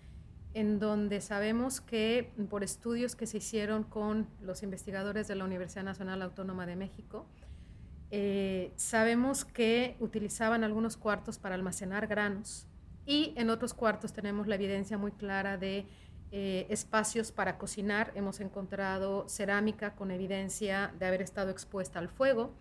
en donde sabemos que por estudios que se hicieron con los investigadores de la Universidad Nacional Autónoma de México, eh, sabemos que utilizaban algunos cuartos para almacenar granos y en otros cuartos tenemos la evidencia muy clara de eh, espacios para cocinar. Hemos encontrado cerámica con evidencia de haber estado expuesta al fuego.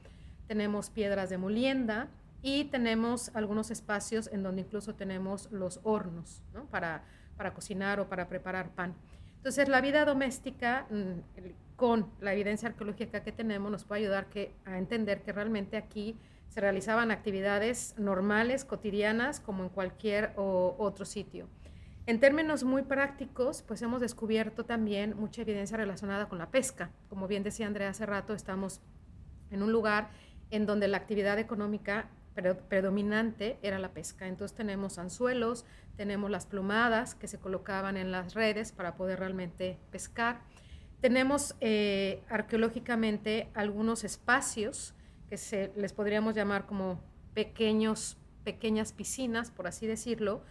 Tenemos piedras de molienda y tenemos algunos espacios en donde incluso tenemos los hornos ¿no? para para cocinar o para preparar pan. Entonces, la vida doméstica, mm, con la evidencia arqueológica que tenemos, nos puede ayudar a entender que realmente aquí se realizaban actividades normales, cotidianas, como en cualquier otro sitio. En términos muy prácticos, pues hemos descubierto también mucha evidencia relacionada con la pesca. Como bien decía Andrea hace rato, estamos en un lugar en donde la actividad económica predominante era la pesca. Entonces tenemos anzuelos, tenemos las plumadas que se colocaban en las redes para poder realmente pescar. Tenemos eh, arqueológicamente algunos espacios que se les podríamos llamar como pequeños, pequeñas piscinas, por así decirlo,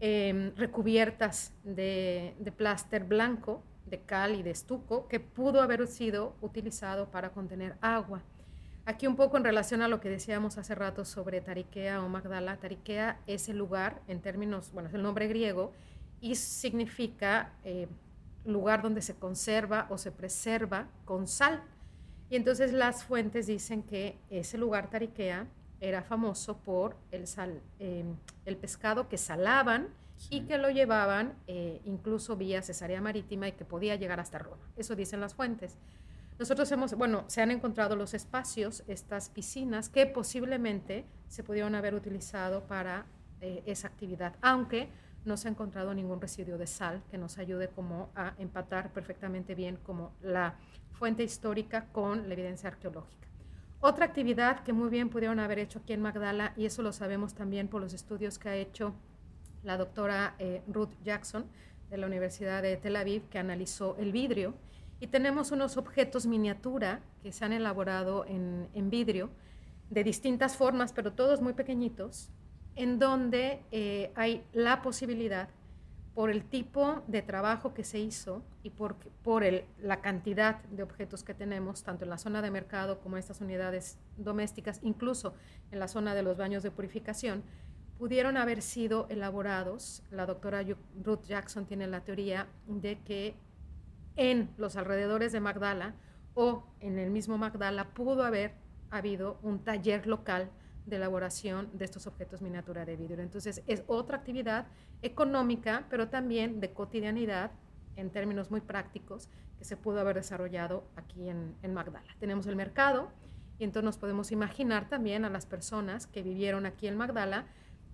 em, recubiertas de, de pláster blanco, de cal y de estuco, que pudo haber sido utilizado para contener agua. Aquí un poco en relación a lo que decíamos hace rato sobre Tariquea o Magdala. Tariquea es el lugar, en términos, bueno, es el nombre griego, y significa eh, lugar donde se conserva o se preserva con sal. Y entonces las fuentes dicen que ese lugar Tariquea era famoso por el, sal, em, el pescado que salaban y que lo llevaban eh, incluso vía cesárea marítima y que podía llegar hasta Roma. Eso dicen las fuentes. Nosotros hemos, bueno, se han encontrado los espacios, estas piscinas, que posiblemente se pudieron haber utilizado para eh, esa actividad, aunque no se ha encontrado ningún residuo de sal que nos ayude como a empatar perfectamente bien como la fuente histórica con la evidencia arqueológica. Otra actividad que muy bien pudieron haber hecho aquí en Magdala, y eso lo sabemos también por los estudios que ha hecho la doctora eh, Ruth Jackson de la Universidad de Tel Aviv, que analizó el vidrio, y tenemos unos objetos miniatura que se han elaborado en, vidrio de distintas formas, pero todos muy pequeñitos, en donde eh, hay la posibilidad, por el tipo de trabajo que se hizo y por, por la cantidad de objetos que tenemos, tanto en la zona de mercado como en estas unidades domésticas, incluso en la zona de los baños de purificación, pudieron haber sido elaborados. La doctora Ruth Jackson tiene la teoría de que en los alrededores de Magdala o en el mismo Magdala pudo haber habido un taller local de elaboración de estos objetos miniatura de vidrio. Entonces es otra actividad económica, pero también de cotidianidad en términos muy prácticos que se pudo haber desarrollado aquí en, en Magdala. Tenemos el mercado y entonces nos podemos imaginar también a las personas que vivieron aquí en Magdala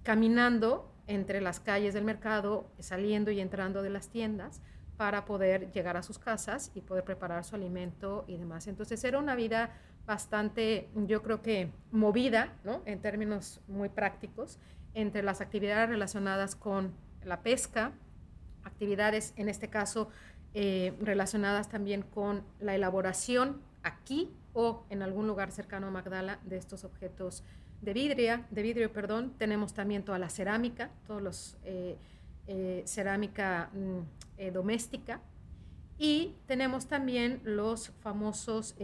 caminando entre las calles del mercado, saliendo y entrando de las tiendas, para poder llegar a sus casas y poder preparar su alimento y demás. Entonces era una vida bastante, yo creo que movida, ¿no? En términos muy prácticos, entre las actividades relacionadas con la pesca, actividades, en este caso, eh, relacionadas también con la elaboración aquí o en algún lugar cercano a Magdala de estos objetos de vidrio, de vidrio, perdón. Tenemos también toda la cerámica, todos los eh, eh, cerámica mm, doméstica y tenemos también los famosos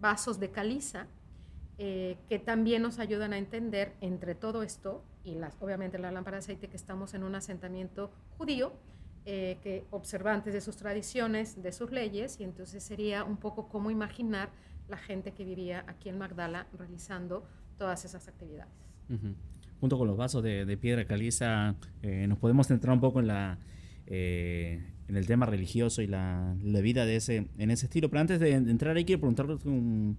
vasos de caliza que también nos ayudan a entender entre todo esto y las, obviamente la lámpara de aceite que estamos en un asentamiento judío, eh, que observantes de sus tradiciones, de sus leyes, y entonces sería un poco cómo imaginar la gente que vivía aquí en Magdala realizando todas esas actividades. Junto con los vasos de, piedra caliza, eh, nos podemos centrar un poco en la eh, en el tema religioso y la, la, vida de ese, en ese estilo. Pero antes de, entrar ahí quiero preguntarles un,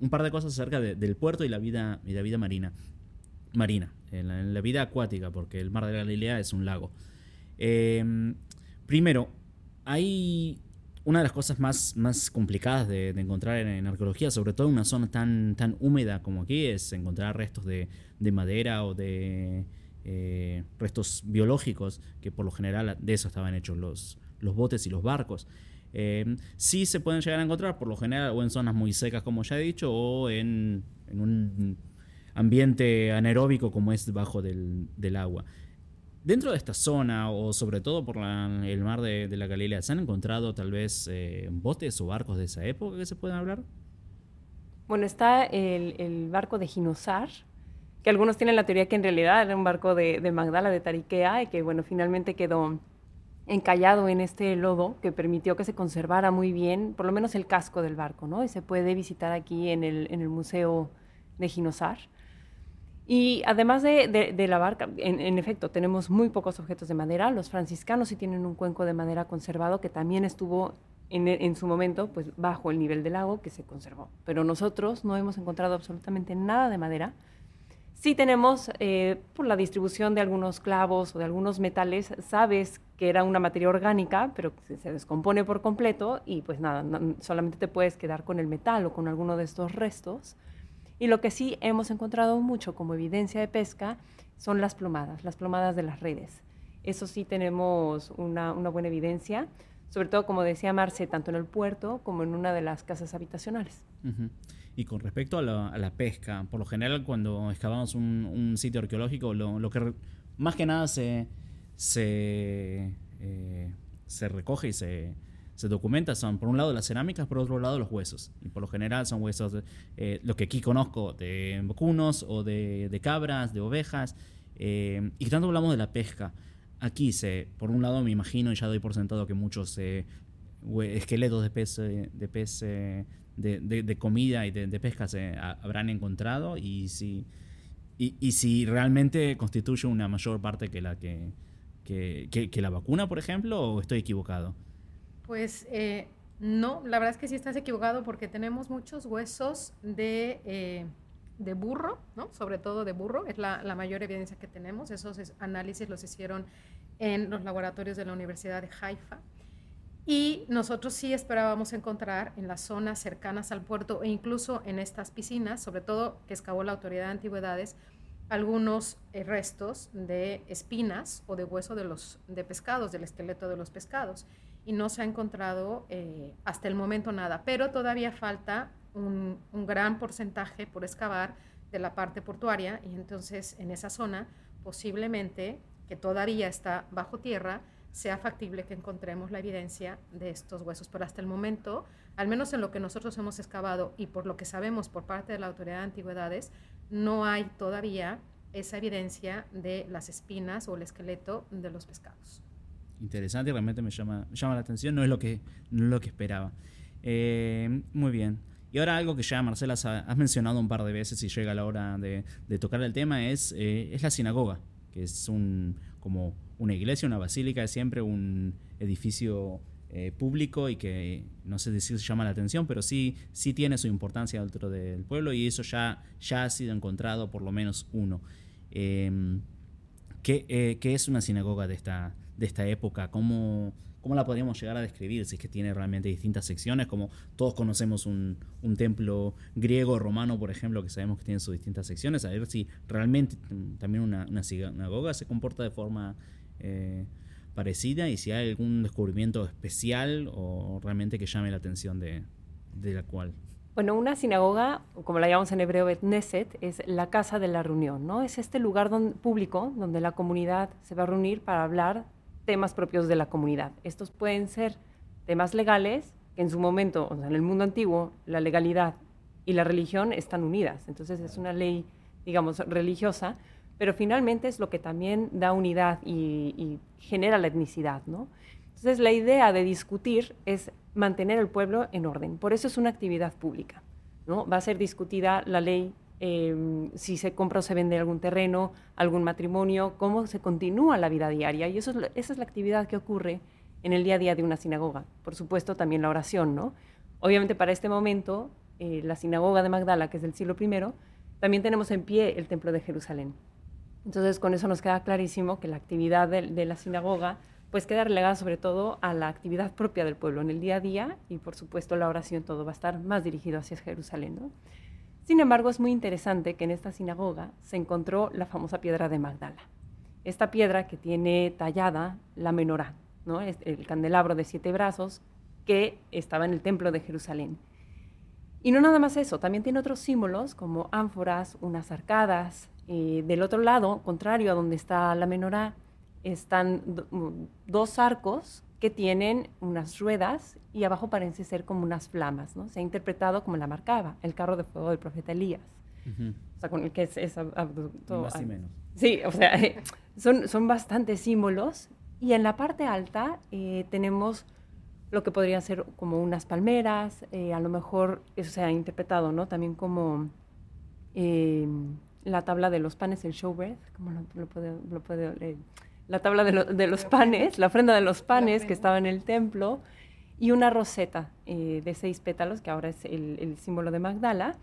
un, par de cosas acerca del puerto y la vida, y la vida marina. Marina, en la, vida acuática, porque el mar de Galilea es un lago. Eh, Primero, hay una de las cosas más, más complicadas de, encontrar en, arqueología, sobre todo en una zona tan, tan húmeda como aquí, es encontrar restos de, madera o de eh, restos biológicos, que por lo general de eso estaban hechos los, los botes y los barcos. Eh, sí se pueden llegar a encontrar por lo general o en zonas muy secas como ya he dicho o en, un ambiente anaeróbico como es debajo del, del agua. Dentro de esta zona, o sobre todo por el mar de, la Galilea, ¿se han encontrado tal vez eh, botes o barcos de esa época que se pueden hablar? Bueno, está el, barco de Ginosar, que algunos tienen la teoría que en realidad era un barco de, Magdala, de Tariquea, y que bueno, finalmente quedó encallado en este lodo que permitió que se conservara muy bien, por lo menos el casco del barco, ¿no? Y se puede visitar aquí en el, en el Museo de Ginosar. Y además de, la barca, en, efecto, tenemos muy pocos objetos de madera. Los franciscanos sí tienen un cuenco de madera conservado que también estuvo en, su momento pues, bajo el nivel del lago que se conservó. Pero nosotros no hemos encontrado absolutamente nada de madera. Sí tenemos, eh, por la distribución de algunos clavos o de algunos metales, sabes que era una materia orgánica, pero se descompone por completo y pues nada, solamente te puedes quedar con el metal o con alguno de estos restos. Y lo que sí hemos encontrado mucho como evidencia de pesca son las plomadas, las plomadas de las redes. Eso sí tenemos una, buena evidencia, sobre todo, como decía Marce, tanto en el puerto como en una de las casas habitacionales. Y con respecto a la, pesca, por lo general cuando excavamos un, sitio arqueológico, lo, que más que nada se, se, eh, se recoge y se, se documenta son, por un lado, las cerámicas, por otro lado, los huesos. Y por lo general son huesos, eh, lo que aquí conozco, de bocunos o de, cabras, de ovejas. Eh, y tanto hablamos de la pesca. Aquí se, por un lado, me imagino, y ya doy por sentado que muchos eh, esqueletos de pez, de, pez de, comida y de, pesca se habrán encontrado. Y si, y, si realmente constituye una mayor parte que la que, que la vacuna, por ejemplo, o estoy equivocado. Pues eh, no, la verdad es que sí estás equivocado porque tenemos muchos huesos de, eh, de burro, ¿no? Sobre todo de burro, es la, mayor evidencia que tenemos. Esos análisis los hicieron en los laboratorios de la Universidad de Haifa. Y nosotros sí esperábamos encontrar en las zonas cercanas al puerto e incluso en estas piscinas, sobre todo que excavó la Autoridad de Antigüedades, algunos eh, restos de espinas o de hueso de los de pescados, del esqueleto de los pescados y no se ha encontrado eh, hasta el momento nada, pero todavía falta un, gran porcentaje por excavar de la parte portuaria y entonces en esa zona posiblemente que todavía está bajo tierra sea factible que encontremos la evidencia de estos huesos, pero hasta el momento, al menos en lo que nosotros hemos excavado y por lo que sabemos por parte de la Autoridad de Antigüedades, no hay todavía esa evidencia de las espinas o el esqueleto de los pescados interesante realmente me llama, llama la atención, no es lo que, lo que esperaba. Eh, muy bien. Y ahora algo que ya Marcela has mencionado un par de veces y llega la hora de, tocar el tema es, eh, es la sinagoga, que es un, como una iglesia, una basílica, es siempre un edificio eh, público y que no sé si se llama la atención, pero sí, sí tiene su importancia dentro del pueblo y eso ya, ya ha sido encontrado por lo menos uno. ¿qué, ¿qué, es una sinagoga de esta, de esta época? ¿Cómo, ¿Cómo la podríamos llegar a describir? Si es que tiene realmente distintas secciones, como todos conocemos un, templo griego, romano, por ejemplo, que sabemos que tiene sus distintas secciones, a ver si realmente también una, sinagoga se comporta de forma eh, parecida y si hay algún descubrimiento especial o realmente que llame la atención de, de la cual. Bueno, una sinagoga, como la llamamos en hebreo Bet es la casa de la reunión, ¿no? Es este lugar público donde la comunidad se va a reunir para hablar temas propios de la comunidad. Estos pueden ser temas legales, que en su momento, o sea, en el mundo antiguo, la legalidad y la religión están unidas. Entonces es una ley, digamos, religiosa, pero finalmente es lo que también da unidad y, genera la etnicidad, ¿no? Entonces la idea de discutir es mantener el pueblo en orden. Por eso es una actividad pública, ¿no? Va a ser discutida la ley Em, si se compra o se vende algún terreno, algún matrimonio, cómo se continúa la vida diaria. Y eso esa es la actividad que ocurre en el día a día de una sinagoga. Por supuesto, también la oración, ¿no? Obviamente, para este momento, eh, la sinagoga de Magdala, que es del siglo I, también tenemos en pie el templo de Jerusalén. Entonces, con eso nos queda clarísimo que la actividad de, de la sinagoga pues queda relegada sobre todo a la actividad propia del pueblo en el día a día y por supuesto la oración todo va a estar más dirigido hacia Jerusalén. ¿no? Sin embargo, es muy interesante que en esta sinagoga se encontró la famosa piedra de Magdala. Esta piedra que tiene tallada la menorá, ¿no? el candelabro de siete brazos que estaba en el templo de Jerusalén. Y no nada más eso, también tiene otros símbolos como ánforas, unas arcadas. Eh, del otro lado, contrario a donde está la menorá, están dos arcos que tienen unas ruedas y abajo parece ser como unas flamas, ¿no? Se ha interpretado como la marcaba, el carro de fuego del profeta Elías. O sea, con el que es, es Más y menos. Sí, o sea, son, son bastantes símbolos. Y en la parte alta eh, tenemos lo que podrían ser como unas palmeras, eh, a lo mejor eso se ha interpretado, ¿no? También como eh, la tabla de los panes, el showbread, como lo, lo puede, lo puede la tabla de, los panes, la ofrenda de los panes que estaba en el templo, y una roseta eh, de seis pétalos, que ahora es el, símbolo de Magdala,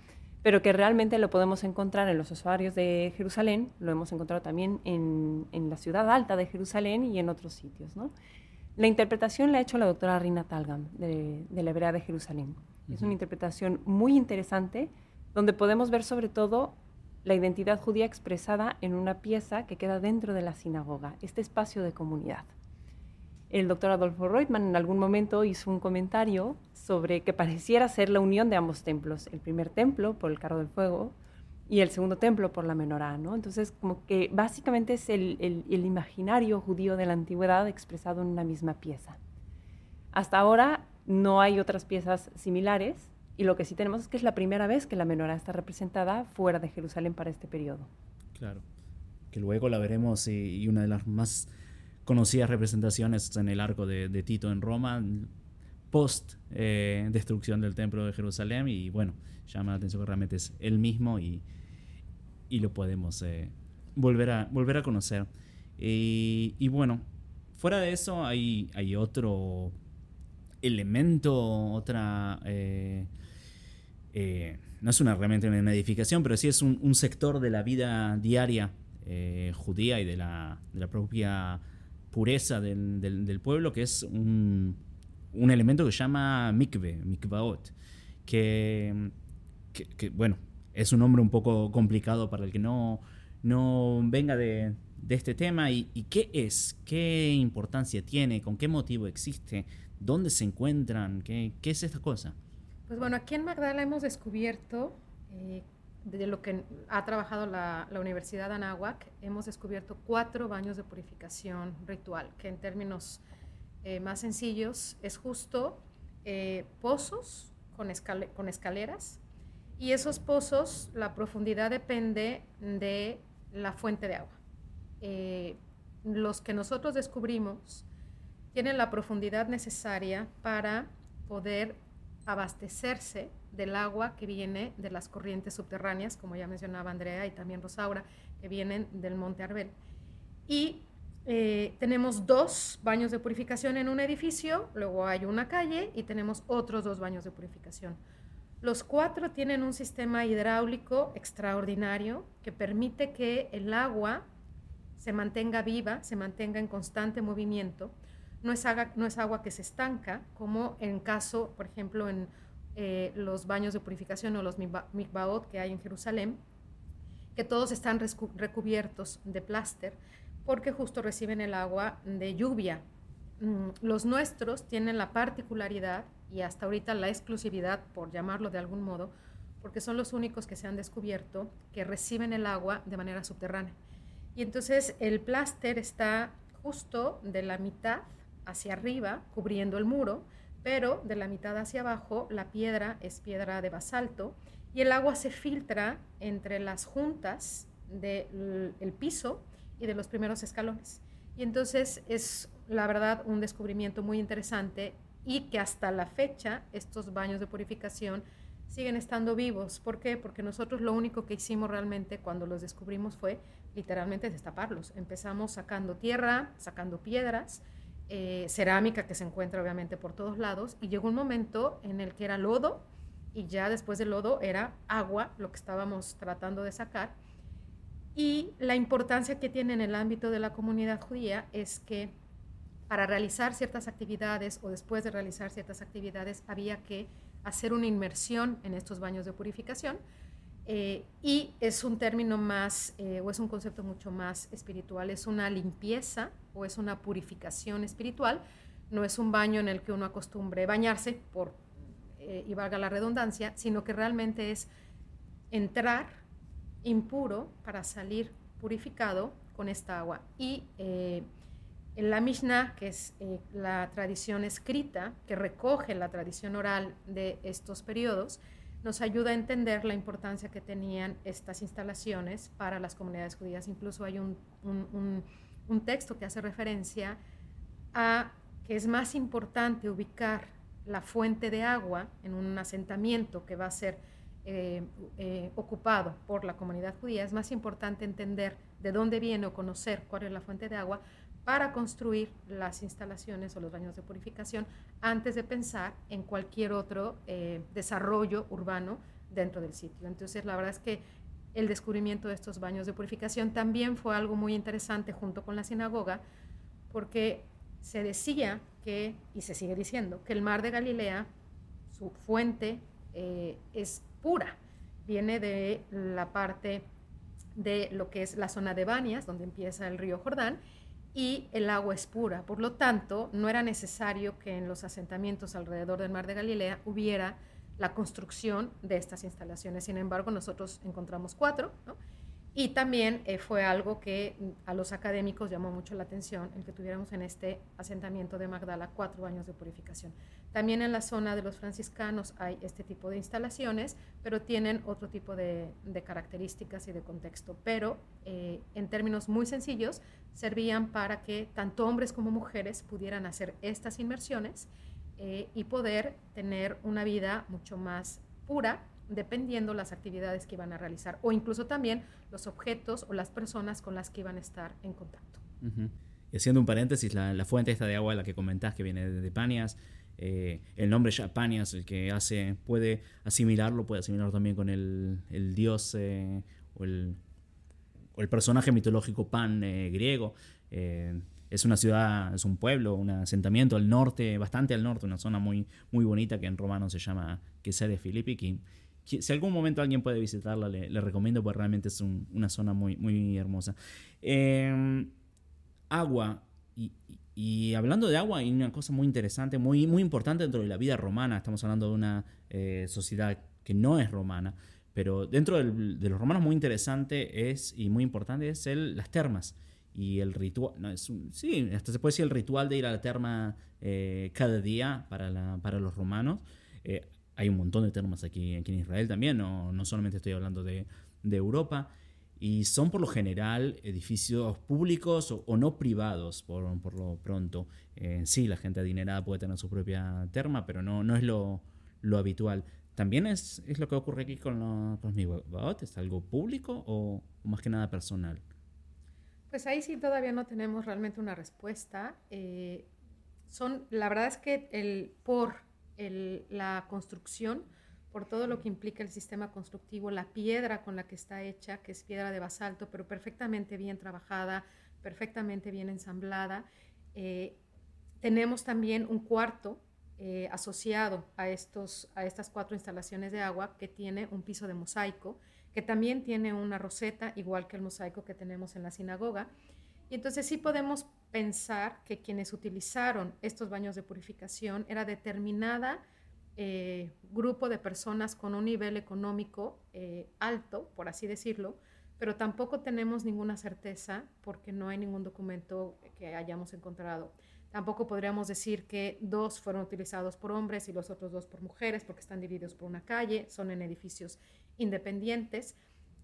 pero que realmente lo podemos encontrar en los usuarios de Jerusalén, lo hemos encontrado también en, la ciudad alta de Jerusalén y en otros sitios. La interpretación la ha hecho la doctora Rina Talgam, de, de la Hebrea de Jerusalén. Es una interpretación muy interesante, donde podemos ver sobre todo la identidad judía expresada en una pieza que queda dentro de la sinagoga, este espacio de comunidad. El doctor Adolfo Reutemann en algún momento hizo un comentario sobre que pareciera ser la unión de ambos templos, el primer templo por el carro del fuego y el segundo templo por la menorá. ¿no? Entonces, como que básicamente es el, el imaginario judío de la antigüedad expresado en una misma pieza. Hasta ahora no hay otras piezas similares, y lo que sí tenemos es que es la primera vez que la menorá está representada fuera de Jerusalén para este periodo. Claro, que luego la veremos y, una de las más conocidas representaciones en el arco de, Tito en Roma, post eh, destrucción del templo de Jerusalén y bueno, llama la atención que realmente es el mismo y, y lo podemos eh, volver, a, volver a conocer. Y, bueno, fuera de eso hay, hay otro elemento, otra... Eh, eh, no es una, realmente una edificación, pero sí es un, sector de la vida diaria eh, judía y de la, propia pureza del, pueblo, que es un, elemento que se llama mikve, mikvaot, que, bueno, es un nombre un poco complicado para el que no, no venga de, este tema. Y, qué es? ¿Qué importancia tiene? ¿Con qué motivo existe? ¿Dónde se encuentran? ¿Qué, qué es esta cosa? Pues bueno, aquí en Magdala hemos descubierto, eh, de lo que ha trabajado la, Universidad de Anáhuac, hemos descubierto cuatro baños de purificación ritual, que en términos eh, más sencillos es justo eh, pozos con, con escaleras, y esos pozos, la profundidad depende de la fuente de agua. los que nosotros descubrimos tienen la profundidad necesaria para poder abastecerse del agua que viene de las corrientes subterráneas, como ya mencionaba Andrea y también Rosaura, que vienen del Monte Arbel. Y eh, tenemos dos baños de purificación en un edificio, luego hay una calle y tenemos otros dos baños de purificación. Los cuatro tienen un sistema hidráulico extraordinario que permite que el agua se mantenga viva, se mantenga en constante movimiento. No es, agua, no es agua que se estanca, como en caso, por ejemplo, en eh, los baños de purificación o los mikvaot que hay en Jerusalén, que todos están recubiertos de pláster porque justo reciben el agua de lluvia. Mm, los nuestros tienen la particularidad y hasta ahorita la exclusividad, por llamarlo de algún modo, porque son los únicos que se han descubierto que reciben el agua de manera subterránea. Y entonces el pláster está justo de la mitad hacia arriba, cubriendo el muro, pero de la mitad hacia abajo la piedra es piedra de basalto y el agua se filtra entre las juntas del piso y de los primeros escalones. Y entonces es la verdad un descubrimiento muy interesante y que hasta la fecha estos baños de purificación siguen estando vivos. ¿Por qué? Porque nosotros lo único que hicimos realmente cuando los descubrimos fue literalmente destaparlos. Empezamos sacando tierra, sacando piedras, eh, cerámica que se encuentra obviamente por todos lados y llegó un momento en el que era lodo y ya después del lodo era agua lo que estábamos tratando de sacar. Y la importancia que tiene en el ámbito de la comunidad judía es que para realizar ciertas actividades o después de realizar ciertas actividades había que hacer una inmersión en estos baños de purificación. Eh, y es un término más, eh, o es un concepto mucho más espiritual, es una limpieza o es una purificación espiritual, no es un baño en el que uno acostumbre bañarse, por, eh, y valga la redundancia, sino que realmente es entrar impuro para salir purificado con esta agua. Y en la Mishnah, que es la tradición escrita, que recoge la tradición oral de estos periodos, nos ayuda a entender la importancia que tenían estas instalaciones para las comunidades judías. Incluso hay un, texto que hace referencia a que es más importante ubicar la fuente de agua en un asentamiento que va a ser eh, eh, ocupado por la comunidad judía, es más importante entender de dónde viene o conocer cuál es la fuente de agua para construir las instalaciones o los baños de purificación antes de pensar en cualquier otro eh, desarrollo urbano dentro del sitio. Entonces, la verdad es que el descubrimiento de estos baños de purificación también fue algo muy interesante junto con la sinagoga, porque se decía que, y se sigue diciendo, que el mar de Galilea, su fuente eh, es pura, viene de la parte de lo que es la zona de Banias, donde empieza el río Jordán, y el agua es pura. Por lo tanto, no era necesario que en los asentamientos alrededor del mar de Galilea hubiera la construcción de estas instalaciones. Sin embargo, nosotros encontramos cuatro, ¿no? Y también eh, fue algo que a los académicos llamó mucho la atención, el que tuviéramos en este asentamiento de Magdala cuatro años de purificación. También en la zona de los franciscanos hay este tipo de instalaciones, pero tienen otro tipo de, características y de contexto. Pero eh, en términos muy sencillos, servían para que tanto hombres como mujeres pudieran hacer estas inmersiones eh, y poder tener una vida mucho más pura dependiendo las actividades que iban a realizar o incluso también los objetos o las personas con las que iban a estar en contacto. Y haciendo un paréntesis, la, fuente esta de agua, la que comentás, que viene de, Panias, eh, el nombre ya Panias, el que hace, puede asimilarlo, puede asimilarlo también con el, dios eh, o, el, personaje mitológico Pan eh, griego. es una ciudad, es un pueblo, un asentamiento al norte, bastante al norte, una zona muy, muy bonita que en romano se llama Quesere Filippi, si algún momento alguien puede visitarla, le, recomiendo porque realmente es una zona muy, muy hermosa. Em, agua. Y, hablando de agua, hay una cosa muy interesante, muy, muy importante dentro de la vida romana. Estamos hablando de una eh, sociedad que no es romana, pero dentro de los romanos muy interesante es y muy importante es el, las termas y el ritual, no, es sí, hasta se puede decir el ritual de ir a la terma eh, cada día para, la, para los romanos. Eh, hay un montón de termas aquí, aquí en Israel también, no, no solamente estoy hablando de, de, Europa. Y son por lo general edificios públicos o, no privados, por, por, lo pronto. Eh, sí, la gente adinerada puede tener su propia terma, pero no, no es lo, lo habitual. ¿También es, es, lo que ocurre aquí con, los los ¿Es algo público o, más que nada personal? Pues ahí sí todavía no tenemos realmente una respuesta. Eh, son, la verdad es que el por la construcción, por todo lo que implica el sistema constructivo, la piedra con la que está hecha, que es piedra de basalto, pero perfectamente bien trabajada, perfectamente bien ensamblada. Eh, tenemos también un cuarto eh, asociado a, estos, a estas cuatro instalaciones de agua que tiene un piso de mosaico, que también tiene una roseta, igual que el mosaico que tenemos en la sinagoga. Y entonces sí podemos pensar que quienes utilizaron estos baños de purificación era determinada eh, grupo de personas con un nivel económico eh, alto, por así decirlo, pero tampoco tenemos ninguna certeza porque no hay ningún documento que hayamos encontrado. Tampoco podríamos decir que dos fueron utilizados por hombres y los otros dos por mujeres porque están divididos por una calle, son en edificios independientes.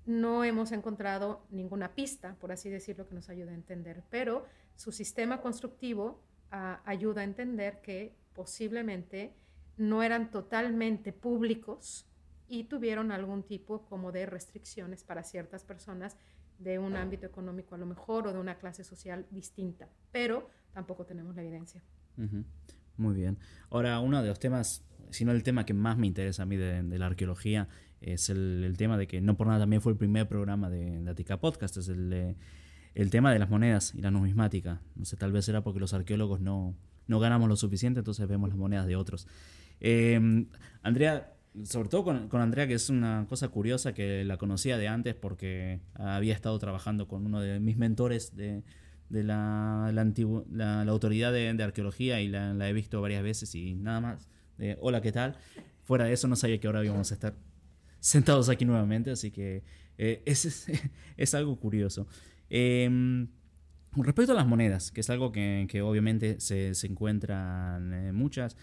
No hemos encontrado ninguna pista, por así decirlo, que nos ayude a entender, pero su sistema constructivo ah, ayuda a entender que posiblemente no eran totalmente públicos y tuvieron algún tipo como de restricciones para ciertas personas de un ámbito económico a lo mejor o de una clase social distinta, pero tampoco tenemos la evidencia. Muy bien. Ahora, uno de los temas, si no el tema que más me interesa a mí de, la arqueología, es el, tema de que no por nada también fue el primer programa de, de Atica Podcast, es el, el tema de las monedas y la numismática. No sé, tal vez era porque los arqueólogos no, no ganamos lo suficiente, entonces vemos las monedas de otros. Em, Andrea, sobre todo con, Andrea, que es una cosa curiosa que la conocía de antes porque había estado trabajando con uno de mis mentores de, la, la, autoridad de, arqueología y la, he visto varias veces y nada más. Hola, ¿qué tal? Fuera de eso no sabía que ahora íbamos a estar sentados aquí nuevamente, así que eh, es, es, algo curioso. Eh, respecto a las monedas, que es algo que, obviamente se, se encuentran eh, muchas,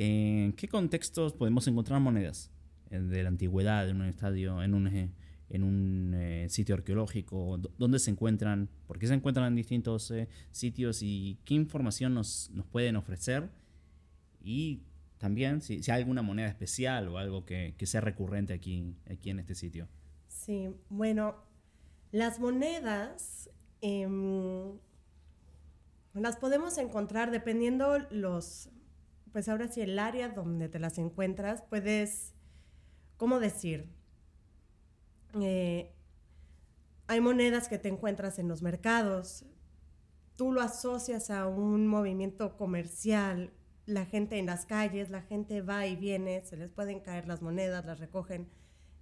¿En qué contextos podemos encontrar monedas de la antigüedad en un estadio, en un, eh, en un eh, sitio arqueológico? ¿Dónde se encuentran? ¿Por qué se encuentran en distintos eh, sitios? ¿Y qué información nos, nos, pueden ofrecer? Y también si, hay alguna moneda especial o algo que, que, sea recurrente aquí, aquí en este sitio. Sí, bueno, las monedas em, las podemos encontrar dependiendo los pues ahora sí el área donde te las encuentras, puedes, ¿cómo decir? Eh, hay monedas que te encuentras en los mercados, tú lo asocias a un movimiento comercial, la gente en las calles, la gente va y viene, se les pueden caer las monedas, las recogen.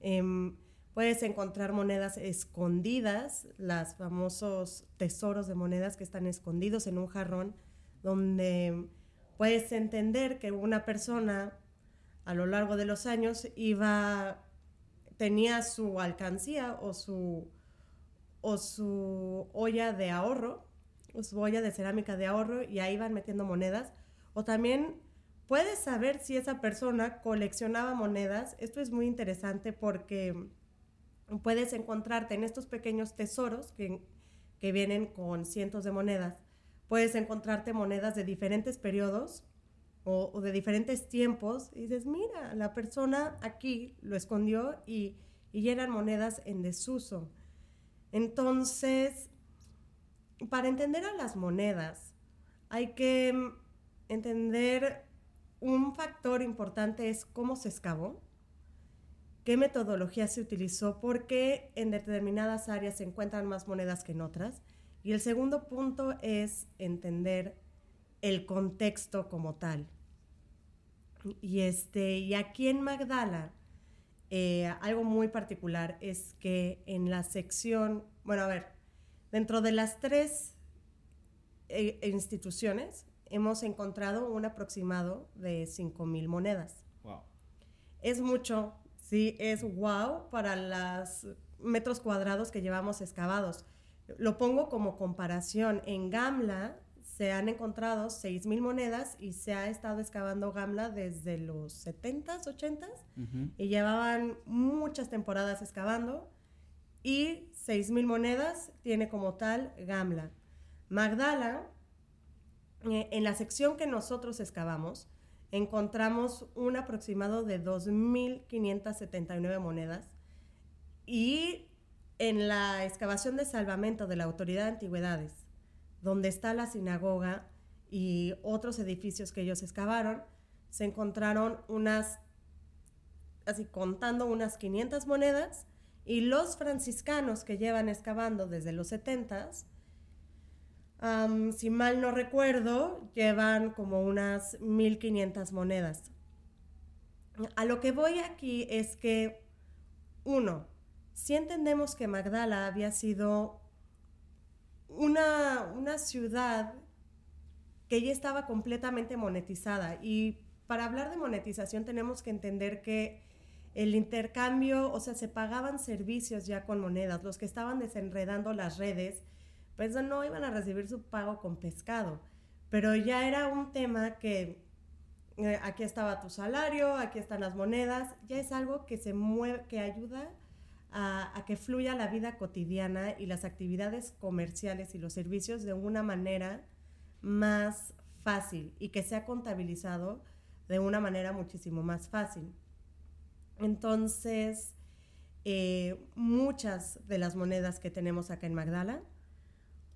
Em, puedes encontrar monedas escondidas, los famosos tesoros de monedas que están escondidos en un jarrón, donde puedes entender que una persona a lo largo de los años iba, tenía su alcancía o su, o su olla de ahorro, su olla de cerámica de ahorro y ahí van metiendo monedas. O también puedes saber si esa persona coleccionaba monedas. Esto es muy interesante porque puedes encontrarte en estos pequeños tesoros que, que vienen con cientos de monedas. Puedes encontrarte monedas de diferentes periodos o, de diferentes tiempos. Y dices, mira, la persona aquí lo escondió y, y eran monedas en desuso. Entonces, para entender a las monedas, hay que entender un factor importante es cómo se excavó, qué metodología se utilizó, porque en determinadas áreas se encuentran más monedas que en otras y el segundo punto es entender el contexto como tal. Y, este, y aquí en Magdala, eh, algo muy particular es que en la sección, bueno, a ver, dentro de las tres eh, instituciones hemos encontrado un aproximado de 5.000 monedas. Wow. Es mucho, sí, es wow para los metros cuadrados que llevamos excavados. Lo pongo como comparación. En Gamla se han encontrado 6.000 monedas y se ha estado excavando Gamla desde los 70s, 80s y llevaban muchas temporadas excavando y 6.000 monedas tiene como tal Gamla. Magdala, eh, en la sección que nosotros excavamos, encontramos un aproximado de 2.579 monedas y en la excavación de salvamento de la Autoridad de Antigüedades, donde está la sinagoga y otros edificios que ellos excavaron, se encontraron unas, así contando unas 500 monedas, y los franciscanos que llevan excavando desde los 70 si mal no recuerdo, llevan como unas 1500 monedas. A lo que voy aquí es que, uno, si entendemos que Magdala había sido una, una ciudad que ya estaba completamente monetizada y para hablar de monetización tenemos que entender que el intercambio, o sea, se pagaban servicios ya con monedas. Los que estaban desenredando las redes, pues no iban a recibir su pago con pescado. Pero ya era un tema que eh, aquí estaba tu salario, aquí están las monedas, ya es algo que se mueve, que ayuda a, que fluya la vida cotidiana y las actividades comerciales y los servicios de una manera más fácil y que sea contabilizado de una manera muchísimo más fácil. Entonces, eh, muchas de las monedas que tenemos acá en Magdala,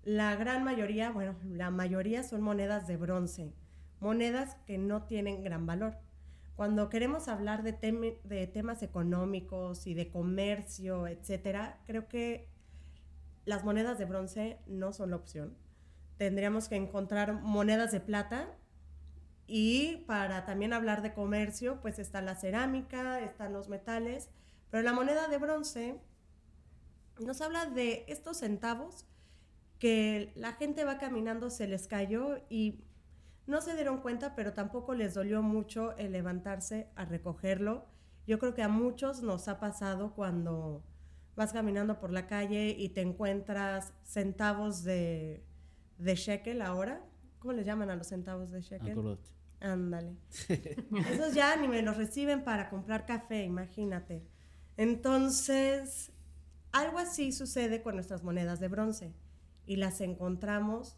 la gran mayoría, bueno, la mayoría son monedas de bronce, monedas que no tienen gran valor. Cuando queremos hablar de, temas económicos y de comercio, etcétera, creo que las monedas de bronce no son la opción. Tendríamos que encontrar monedas de plata y para también hablar de comercio, pues está la cerámica, están los metales, pero la moneda de bronce nos habla de estos centavos que la gente va caminando, se les cayó y no se dieron cuenta, pero tampoco les dolió mucho el levantarse a recogerlo. Yo creo que a muchos nos ha pasado cuando vas caminando por la calle y te encuentras centavos de, de shekel ahora. ¿Cómo le llaman a los centavos de shekel? Ándale. Esos ya ni me los reciben para comprar café, imagínate. Entonces, algo así sucede con nuestras monedas de bronce y las encontramos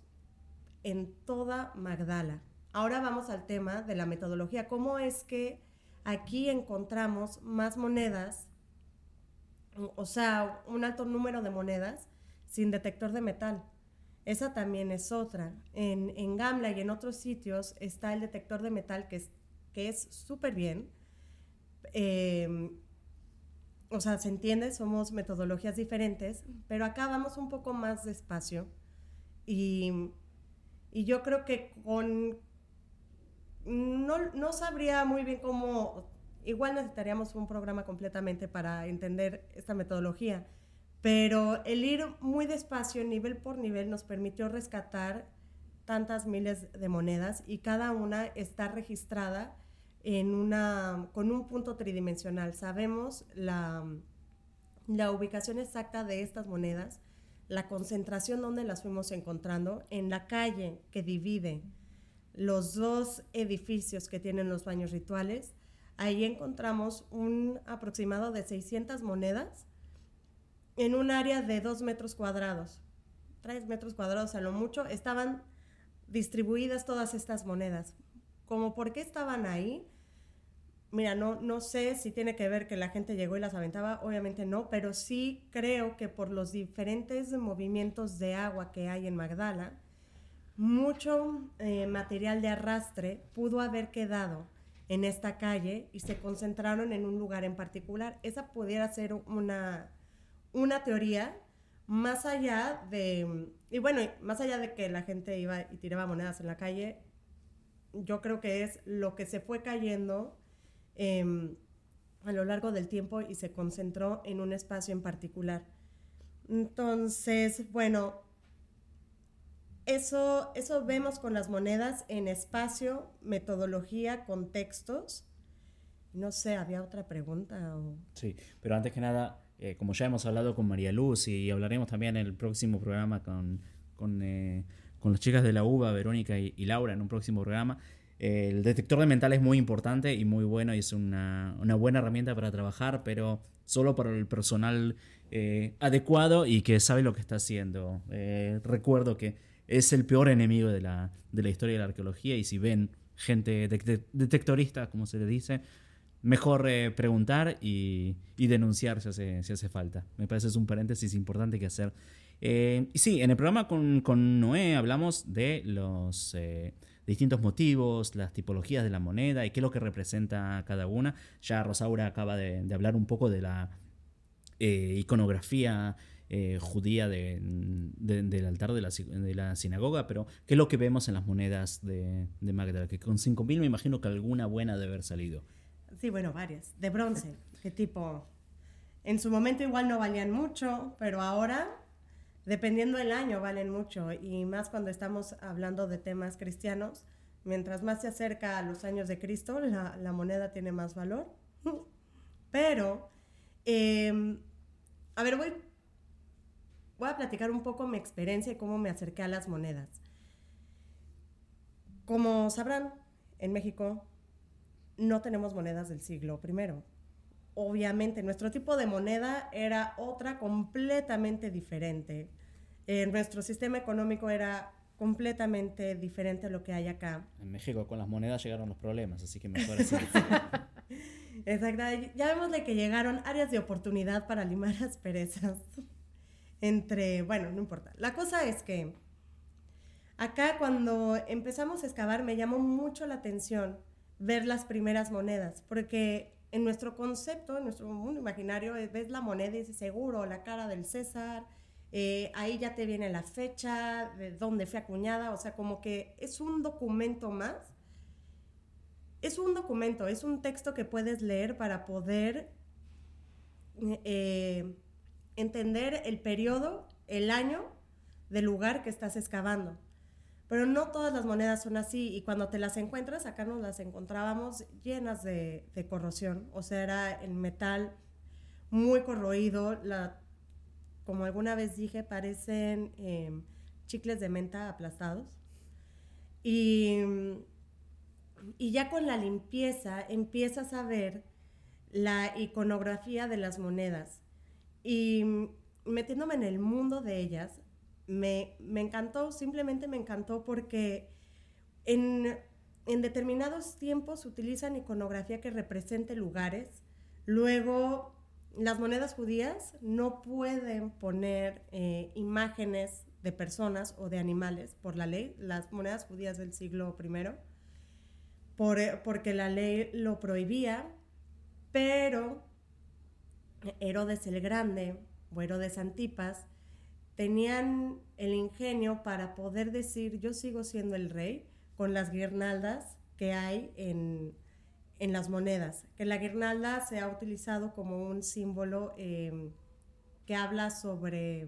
en toda Magdala. Ahora vamos al tema de la metodología. ¿Cómo es que aquí encontramos más monedas, o sea, un alto número de monedas sin detector de metal? Esa también es otra. En, en Gamla y en otros sitios está el detector de metal que es que súper bien. Em, o sea, se entiende, somos metodologías diferentes, pero acá vamos un poco más despacio. Y, y yo creo que con... No, no sabría muy bien cómo... Igual necesitaríamos un programa completamente para entender esta metodología pero el ir muy despacio, nivel por nivel, nos permitió rescatar tantas miles de monedas y cada una está registrada en una, con un punto tridimensional. Sabemos la, la ubicación exacta de estas monedas, la concentración donde las fuimos encontrando, en la calle que divide los dos edificios que tienen los baños rituales. Ahí encontramos un aproximado de 600 monedas en un área de dos metros cuadrados, tres metros cuadrados a lo mucho, estaban distribuidas todas estas monedas. Como por qué estaban ahí, mira, no, no sé si tiene que ver que la gente llegó y las aventaba, obviamente no, pero sí creo que por los diferentes movimientos de agua que hay en Magdala, mucho eh, material de arrastre pudo haber quedado en esta calle y se concentraron en un lugar en particular. Esa pudiera ser una una teoría más allá de, y bueno, más allá de que la gente iba y tiraba monedas en la calle, yo creo que es lo que se fue cayendo em, a lo largo del tiempo y se concentró en un espacio en particular. Entonces, bueno, eso, eso vemos con las monedas en espacio, metodología, contextos. No sé, ¿había otra pregunta? Sí, pero antes que nada, eh, como ya hemos hablado con María Luz y hablaremos también en el próximo programa con, con, eh, con las chicas de la UBA, Verónica y, Laura, en un próximo programa, eh, el detector de mental es muy importante y muy bueno y es una, una buena herramienta para trabajar, pero solo para el personal adecuado y que sabe lo que está haciendo. recuerdo que es el peor enemigo de la, de la historia de la arqueología y si ven gente detectorista, como se le dice, mejor eh, preguntar y, denunciar si hace, si hace, falta. Me parece que es un paréntesis importante que hacer. Eh, y sí, en el programa con, Noé hablamos de los eh, distintos motivos, las tipologías de la moneda y qué es lo que representa cada una. Ya Rosaura acaba de, hablar un poco de la iconografía eh, judía de, del altar de la, de la, sinagoga, pero ¿qué es lo que vemos en las monedas de, de Magdala? Que con 5.000 me imagino que alguna buena debe haber salido. Sí, bueno, varias. De bronce, que tipo, en su momento igual no valían mucho, pero ahora, dependiendo del año, valen mucho. Y más cuando estamos hablando de temas cristianos, mientras más se acerca a los años de Cristo, la, moneda tiene más valor. Pero, em, a ver, voy, voy a platicar un poco mi experiencia y cómo me acerqué a las monedas. Como sabrán, en México no tenemos monedas del siglo I. Obviamente, nuestro tipo de moneda era otra completamente diferente. Eh, nuestro sistema económico era completamente diferente a lo que hay acá. En México con las monedas llegaron los problemas, así que mejor así. Exacto. Ya vemos de que llegaron áreas de oportunidad para limar las perezas. Entre, bueno, no importa. La cosa es que acá cuando empezamos a excavar me llamó mucho la atención ver las primeras monedas, porque en nuestro concepto, en nuestro mundo imaginario, ves la moneda y dices seguro, la cara del César, eh, ahí ya te viene la fecha, de dónde fue acuñada, o sea, como que es un documento más. Es un documento, es un texto que puedes leer para poder eh, entender el periodo, el año del lugar que estás excavando. Pero no todas las monedas son así y cuando te las encuentras, acá nos las encontrábamos llenas de, corrosión. O sea, era el metal muy corroído. La, como alguna vez dije, parecen em, chicles de menta aplastados. Y, y ya con la limpieza empiezas a ver la iconografía de las monedas. Y metiéndome en el mundo de ellas, me, encantó, simplemente me encantó porque en, determinados tiempos utilizan iconografía que represente lugares. Luego, las monedas judías no pueden poner eh, imágenes de personas o de animales por la ley, las monedas judías del siglo I, por, porque la ley lo prohibía, pero Herodes el Grande o Herodes Antipas tenían el ingenio para poder decir yo sigo siendo el rey con las guirnaldas que hay en, las monedas, que la guirnalda se ha utilizado como un símbolo em, que habla sobre,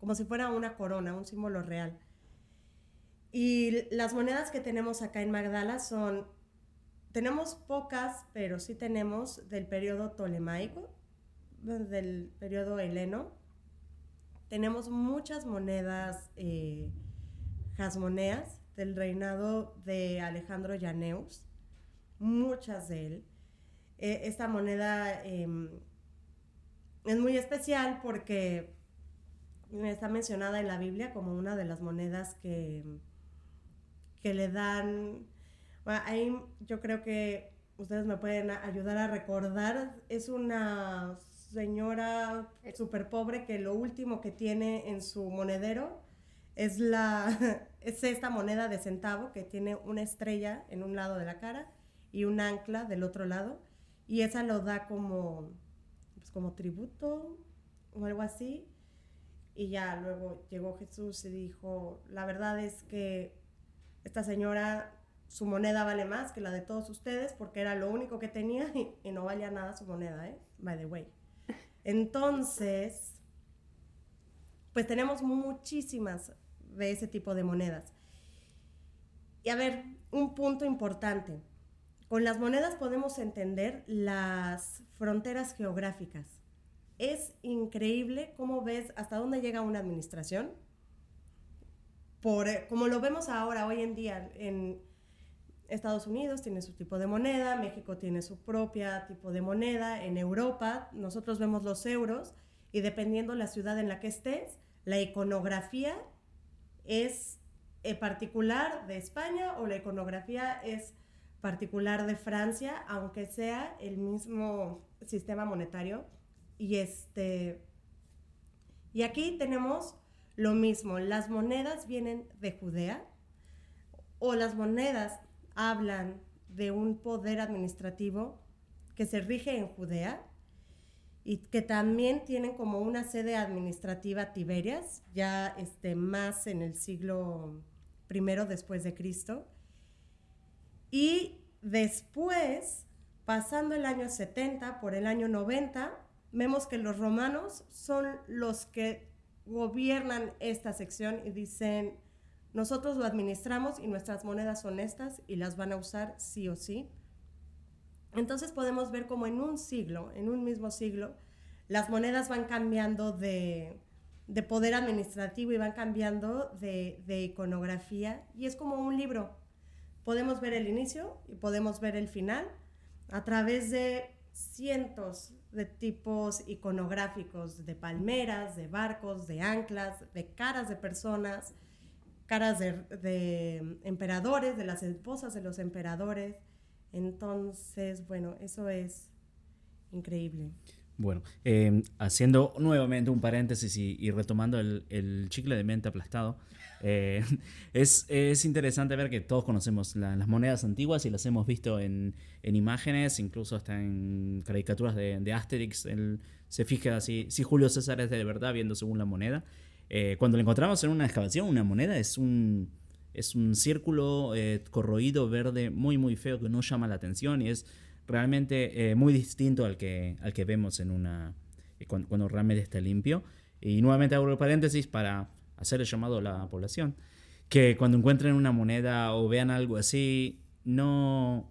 como si fuera una corona, un símbolo real. Y las monedas que tenemos acá en Magdala son, tenemos pocas, pero sí tenemos del periodo tolemaico, del periodo heleno, tenemos muchas monedas eh, jasmoneas del reinado de Alejandro Llaneus, muchas de él. E, esta moneda em, es muy especial porque está mencionada en la Biblia como una de las monedas que, que le dan... ahí yo creo que ustedes me pueden ayudar a recordar. Es una señora súper pobre que lo último que tiene en su monedero es, la, es esta moneda de centavo que tiene una estrella en un lado de la cara y un ancla del otro lado. Y esa lo da como, pues como tributo o algo así. Y ya luego llegó Jesús y dijo, la verdad es que esta señora, su moneda vale más que la de todos ustedes porque era lo único que tenía y, y no valía nada su moneda, ¿eh? By the way. Entonces, pues tenemos muchísimas de ese tipo de monedas. Y a ver, un punto importante. Con las monedas podemos entender las fronteras geográficas. Es increíble cómo ves hasta dónde llega una administración. Por, como lo vemos ahora, hoy en día, en, Estados Unidos tiene su tipo de moneda, México tiene su propia tipo de moneda, en Europa nosotros vemos los euros y dependiendo la ciudad en la que estés, la iconografía es eh, particular de España o la iconografía es particular de Francia, aunque sea el mismo sistema monetario. Y este y aquí tenemos lo mismo, las monedas vienen de Judea o las monedas hablan de un poder administrativo que se rige en Judea y que también tienen como una sede administrativa Tiberias, ya este, más en el siglo primero después de Cristo. Y después, pasando el año 70 por el año 90, vemos que los romanos son los que gobiernan esta sección y dicen, nosotros lo administramos y nuestras monedas son estas y las van a usar sí o sí. Entonces podemos ver como en un siglo, en un mismo siglo, las monedas van cambiando de, poder administrativo y van cambiando de, de, iconografía y es como un libro. Podemos ver el inicio y podemos ver el final a través de cientos de tipos iconográficos, de palmeras, de barcos, de anclas, de caras de personas, caras de, de emperadores, de las esposas de los emperadores. Entonces, bueno, eso es increíble. Bueno, em, haciendo nuevamente un paréntesis y, retomando el, chicle de mente aplastado, eh, es, interesante ver que todos conocemos las monedas antiguas y las hemos visto en, imágenes, incluso hasta en caricaturas de, Asterix. se fija si, si Julio César es de verdad viendo según la moneda. Eh, cuando lo encontramos en una excavación, una moneda es un, es un círculo eh, corroído verde muy muy feo que no llama la atención y es realmente eh, muy distinto al que, al que vemos en una eh, cuando, realmente está limpio. Y nuevamente abro paréntesis para hacer el llamado a la población, que cuando encuentren una moneda o vean algo así, no,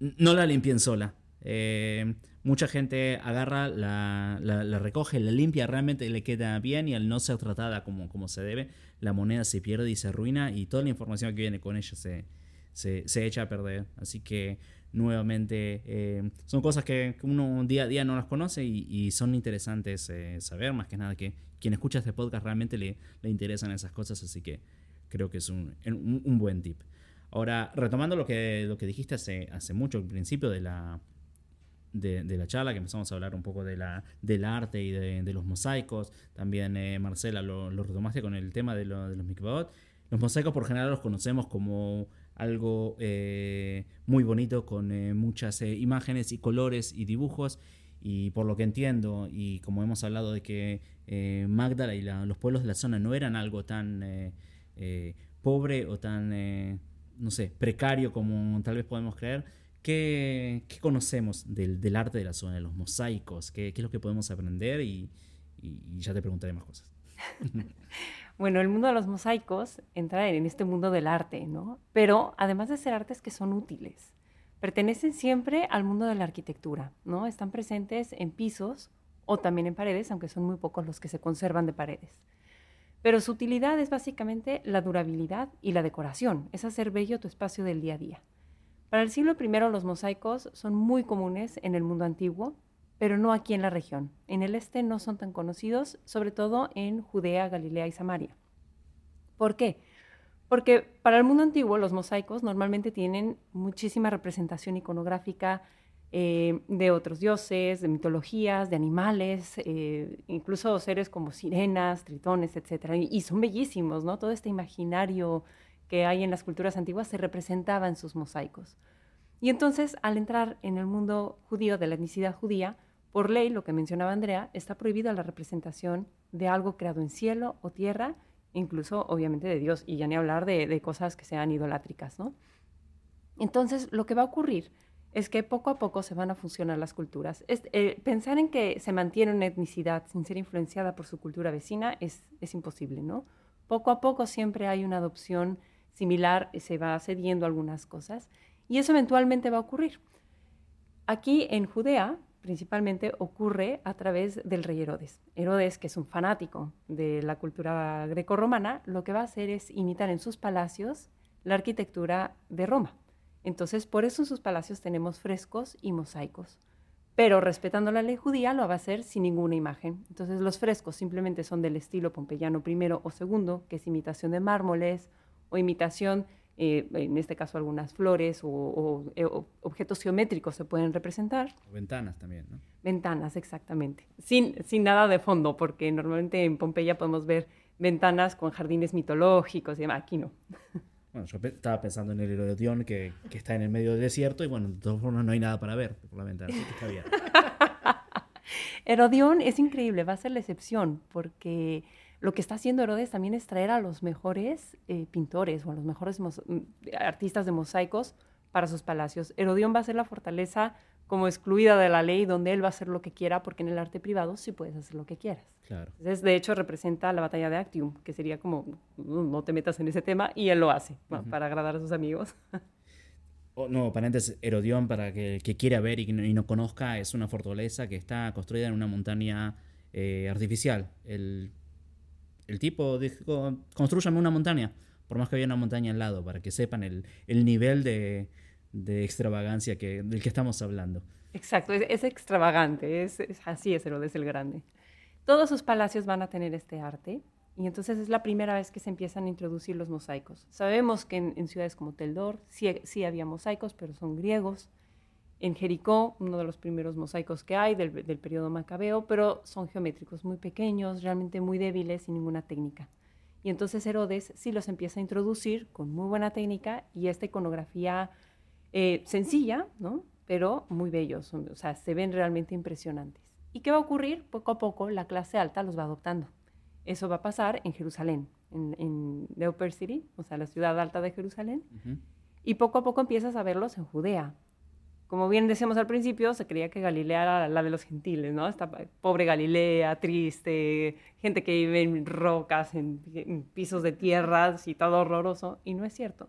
no la limpien sola. Eh, mucha gente agarra, la, la, recoge, la limpia, realmente le queda bien y al no ser tratada como, como se debe, la moneda se pierde y se arruina y toda la información que viene con ella se, se, se echa a perder. Así que nuevamente. Eh, son cosas que, uno día a día no las conoce y, son interesantes eh, saber, más que nada que quien escucha este podcast realmente le, le interesan esas cosas, así que creo que es un, un, buen tip. Ahora, retomando lo que, lo que dijiste hace, hace mucho, al principio de la, de, la charla, que empezamos a hablar un poco de la, del arte y de, los mosaicos, también eh, Marcela lo, lo, retomaste con el tema de, lo, de los mikvahot. Los mosaicos por general los conocemos como algo eh, muy bonito con eh, muchas eh, imágenes y colores y dibujos. Y por lo que entiendo, y como hemos hablado de que Magdala y los pueblos de la zona no eran algo tan pobre o tan, no sé, precario como tal vez podemos creer, ¿qué, conocemos del, arte de la zona, de los mosaicos? ¿Qué, es lo que podemos aprender? y ya te preguntaré más cosas. Bueno, el mundo de los mosaicos entra en este mundo del arte, ¿no? Pero además de ser artes que son útiles, pertenecen siempre al mundo de la arquitectura, ¿no? Están presentes en pisos o también en paredes, aunque son muy pocos los que se conservan de paredes. Pero su utilidad es básicamente la durabilidad y la decoración, es hacer bello tu espacio del día a día. Para el siglo I los mosaicos son muy comunes en el mundo antiguo pero no aquí en la región. En el este no son tan conocidos, sobre todo en Judea, Galilea y Samaria. ¿Por qué? Porque para el mundo antiguo los mosaicos normalmente tienen muchísima representación iconográfica eh, de otros dioses, de mitologías, de animales, eh, incluso seres como sirenas, tritones, etc. Y, y, son bellísimos, ¿no? Todo este imaginario que hay en las culturas antiguas se representaba en sus mosaicos. Y entonces, al entrar en el mundo judío, de la etnicidad judía, por ley, lo que mencionaba Andrea, está prohibida la representación de algo creado en cielo o tierra, incluso obviamente de Dios, y ya ni hablar de, cosas que sean idolátricas, ¿no? Entonces, lo que va a ocurrir es que poco a poco se van a funcionar las culturas. Eh, pensar en que se mantiene una etnicidad sin ser influenciada por su cultura vecina es, es imposible, ¿no? Poco a poco siempre hay una adopción similar, se va cediendo algunas cosas, y eso eventualmente va a ocurrir. Aquí en Judea, principalmente ocurre a través del rey Herodes. Herodes, que es un fanático de la cultura grecorromana, lo que va a hacer es imitar en sus palacios la arquitectura de Roma. Entonces, por eso en sus palacios tenemos frescos y mosaicos. Pero respetando la ley judía, lo va a hacer sin ninguna imagen. Entonces, los frescos simplemente son del estilo pompeyano primero o segundo, que es imitación de mármoles o imitación eh, en este caso algunas flores o, eh, objetos geométricos se pueden representar. Ventanas también, ¿no? Ventanas, exactamente. Sin, sin nada de fondo, porque normalmente en Pompeya podemos ver ventanas con jardines mitológicos y demás. Aquí no. Bueno, yo estaba pensando en el Herodión que, que está en el medio del desierto y bueno, de todas formas no hay nada para ver por la ventana, así que está bien. Herodión es increíble, va a ser la excepción, porque lo que está haciendo Herodes también es traer a los mejores eh, pintores o a los mejores mm, artistas de mosaicos para sus palacios. Herodión va a ser la fortaleza como excluida de la ley, donde él va a hacer lo que quiera, porque en el arte privado sí puedes hacer lo que quieras. Claro. Entonces, de hecho, representa la batalla de Actium, que sería como, no te metas en ese tema, y él lo hace, para agradar a sus amigos. Oh, no, paréntesis, Herodión, para que, que quiera ver y, y, no conozca, es una fortaleza que está construida en una montaña eh, artificial. El, el, tipo dijo, construyame una montaña, por más que había una montaña al lado, para que sepan el, el nivel de, de, extravagancia del que estamos hablando. Exacto, es, extravagante, es, es, así es Herodes el Grande. Todos sus palacios van a tener este arte, y entonces es la primera vez que se empiezan a introducir los mosaicos. Sabemos que en, en ciudades como Teldor sí, sí, había mosaicos, pero son griegos. En Jericó, uno de los primeros mosaicos que hay del, del periodo macabeo, pero son geométricos muy pequeños, realmente muy débiles, sin ninguna técnica. Y entonces Herodes sí los empieza a introducir con muy buena técnica y esta iconografía eh, sencilla, ¿no? pero muy bellos, o sea, se ven realmente impresionantes. ¿Y qué va a ocurrir? Poco a poco la clase alta los va adoptando. Eso va a pasar en Jerusalén, en, en The Upper City, o sea, la ciudad alta de Jerusalén. Uh -huh. Y poco a poco empiezas a verlos en Judea. Como bien decíamos al principio, se creía que Galilea era la de los gentiles, ¿no? Esta pobre Galilea, triste, gente que vive en rocas, en, en pisos de tierras y todo horroroso. Y no es cierto.